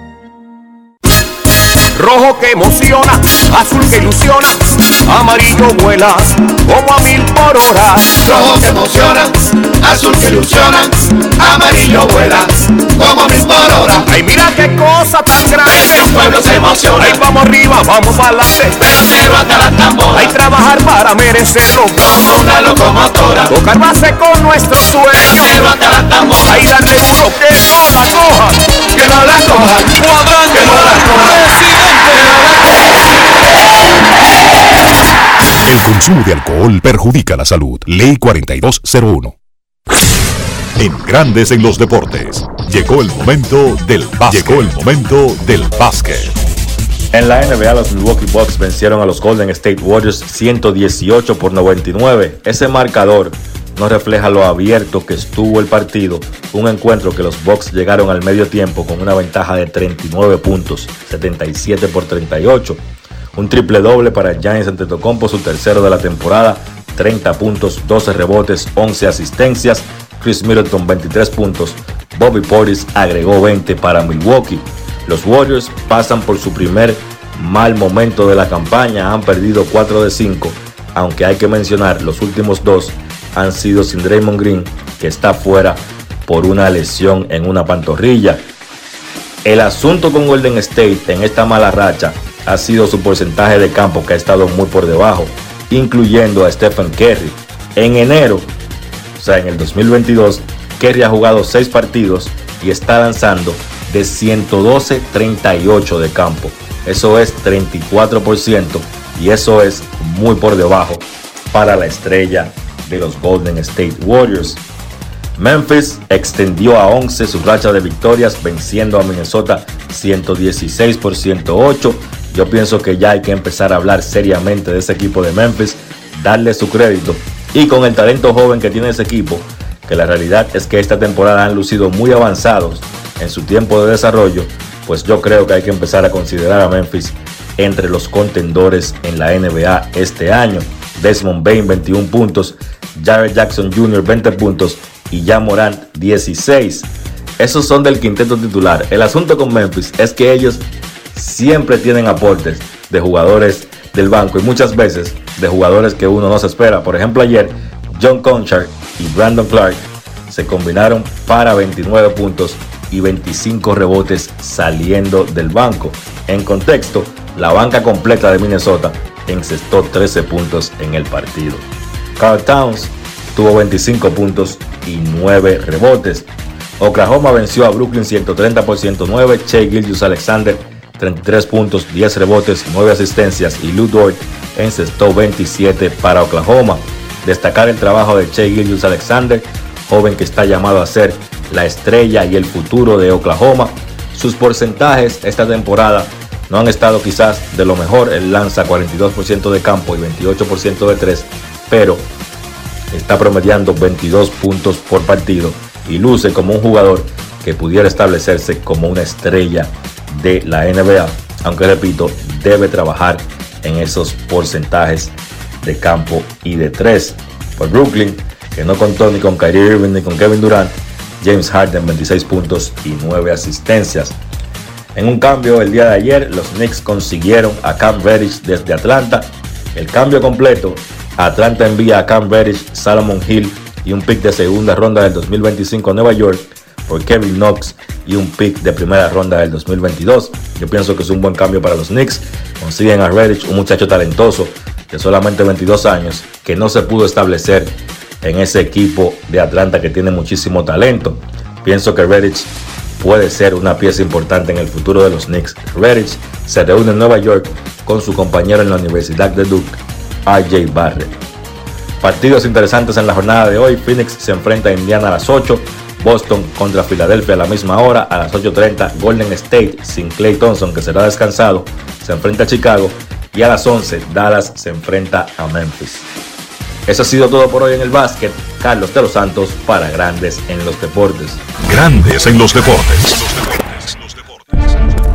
Rojo que emociona, azul que ilusiona, amarillo vuela como a mil por hora. Rojo que emociona, azul que ilusiona, amarillo vuela como a mil por hora. Ay, mira qué cosa tan grande. Un pueblo se emociona. Ay, vamos arriba, vamos para adelante. Pelotero hasta la tambora. Hay trabajar para merecerlo. Como una locomotora. Tocar base con nuestro sueño. Pelotero hasta la tambora. Ay, darle duro que no la cojan. Que no la cojan. Cuadrante. Que no la cojan. El consumo de alcohol perjudica la salud. Ley 4201. En Grandes en los Deportes. Llegó el momento del básquet. Llegó el momento del básquet. En la NBA, los Milwaukee Bucks vencieron a los Golden State Warriors 118 por 99. Ese marcador no refleja lo abierto que estuvo el partido, un encuentro que los Bucks llegaron al medio tiempo con una ventaja de 39 puntos, 77 por 38. Un triple doble para Giannis Antetokounmpo, su tercero de la temporada, 30 puntos, 12 rebotes, 11 asistencias. Chris Middleton 23 puntos, Bobby Portis agregó 20 para Milwaukee. Los Warriors pasan por su primer mal momento de la campaña, han perdido 4 de 5, aunque hay que mencionar los últimos dos han sido sin Draymond Green, que está fuera por una lesión en una pantorrilla. El asunto con Golden State en esta mala racha ha sido su porcentaje de campo que ha estado muy por debajo, incluyendo a Stephen Curry. En enero, o sea, en el 2022, Curry ha jugado 6 partidos y está lanzando de 112-38 de campo. Eso es 34% y eso es muy por debajo para la estrella de los Golden State Warriors. Memphis extendió a 11 su racha de victorias venciendo a Minnesota 116 por 108. Yo pienso que ya hay que empezar a hablar seriamente de ese equipo de Memphis, darle su crédito y con el talento joven que tiene ese equipo, que la realidad es que esta temporada han lucido muy avanzados en su tiempo de desarrollo, pues yo creo que hay que empezar a considerar a Memphis entre los contendores en la NBA este año. Desmond Bain 21 puntos, Jared Jackson Jr. 20 puntos y ya Morant 16. Esos son del quinteto titular. El asunto con Memphis es que ellos siempre tienen aportes de jugadores del banco y muchas veces de jugadores que uno no se espera. Por ejemplo, ayer John Conchard y Brandon Clark se combinaron para 29 puntos y 25 rebotes saliendo del banco. En contexto, la banca completa de Minnesota encestó 13 puntos en el partido. Carl Towns tuvo 25 puntos y 9 rebotes. Oklahoma venció a Brooklyn 130 por 109. Che Gilgius Alexander 33 puntos, 10 rebotes, 9 asistencias y Lou Dort encestó 27 para Oklahoma. Destacar el trabajo de Che Gilgius Alexander, joven que está llamado a ser la estrella y el futuro de Oklahoma. Sus porcentajes esta temporada no han estado quizás de lo mejor. Él lanza 42% de campo y 28% de 3, pero está promediando 22 puntos por partido y luce como un jugador que pudiera establecerse como una estrella de la NBA, aunque repito, debe trabajar en esos porcentajes de campo y de 3. Por Brooklyn, que no contó ni con Kyrie Irving ni con Kevin Durant, James Harden 26 puntos y 9 asistencias. En un cambio el día de ayer, los Knicks consiguieron a Cam Reddish desde Atlanta. El cambio completo, Atlanta envía a Cam Reddish, Salomon Hill y un pick de segunda ronda del 2025 a Nueva York por Kevin Knox y un pick de primera ronda del 2022. Yo pienso que es un buen cambio para los Knicks. Consiguen a Reddish, un muchacho talentoso de solamente 22 años, que no se pudo establecer en ese equipo de Atlanta que tiene muchísimo talento. Pienso que Reddish puede ser una pieza importante en el futuro de los Knicks. Redditch se reúne en Nueva York con su compañero en la Universidad de Duke, RJ Barrett. Partidos interesantes en la jornada de hoy. Phoenix se enfrenta a Indiana a las 8. Boston contra Filadelfia a la misma hora. A las 8.30 Golden State sin Clay Thompson que será descansado. Se enfrenta a Chicago. Y a las 11 Dallas se enfrenta a Memphis. Eso ha sido todo por hoy en el básquet. Carlos de los Santos para Grandes en los Deportes. Grandes en los Deportes.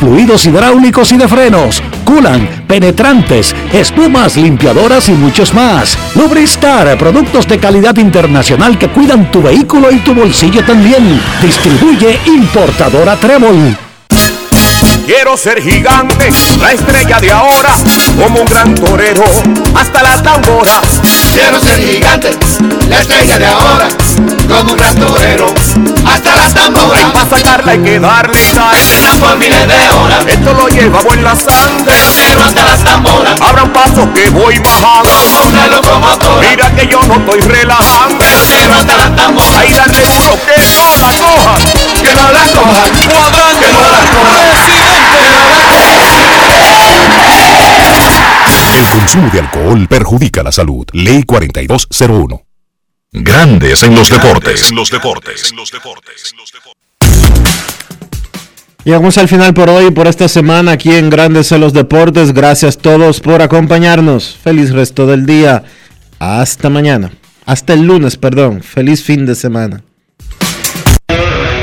fluidos hidráulicos y de frenos, culan, penetrantes, espumas, limpiadoras y muchos más. Lubristar, productos de calidad internacional que cuidan tu vehículo y tu bolsillo también. Distribuye importadora Trébol. Quiero ser gigante, la estrella de ahora, como un gran torero, hasta las tamboras. Quiero ser gigante, la estrella de ahora, como un gran torero, hasta las tamboras. Para sacarla hay que darle sal, por miles de horas. Esto lo llevamos en la sangre, pero quiero hasta las tamboras. Abra un paso que voy bajando, como una locomotora. Mira que yo no estoy relajando, pero quiero hasta las tamboras. Ahí darle duro que no la cojan, que no la cojan, cuadrante, que no la cojan. El consumo de alcohol perjudica la salud. Ley 4201. Grandes en los deportes. En los deportes. En los deportes. Llegamos al final por hoy, por esta semana aquí en Grandes en los Deportes. Gracias a todos por acompañarnos. Feliz resto del día. Hasta mañana. Hasta el lunes, perdón. Feliz fin de semana.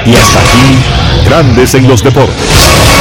Y hasta aquí, Grandes en los Deportes.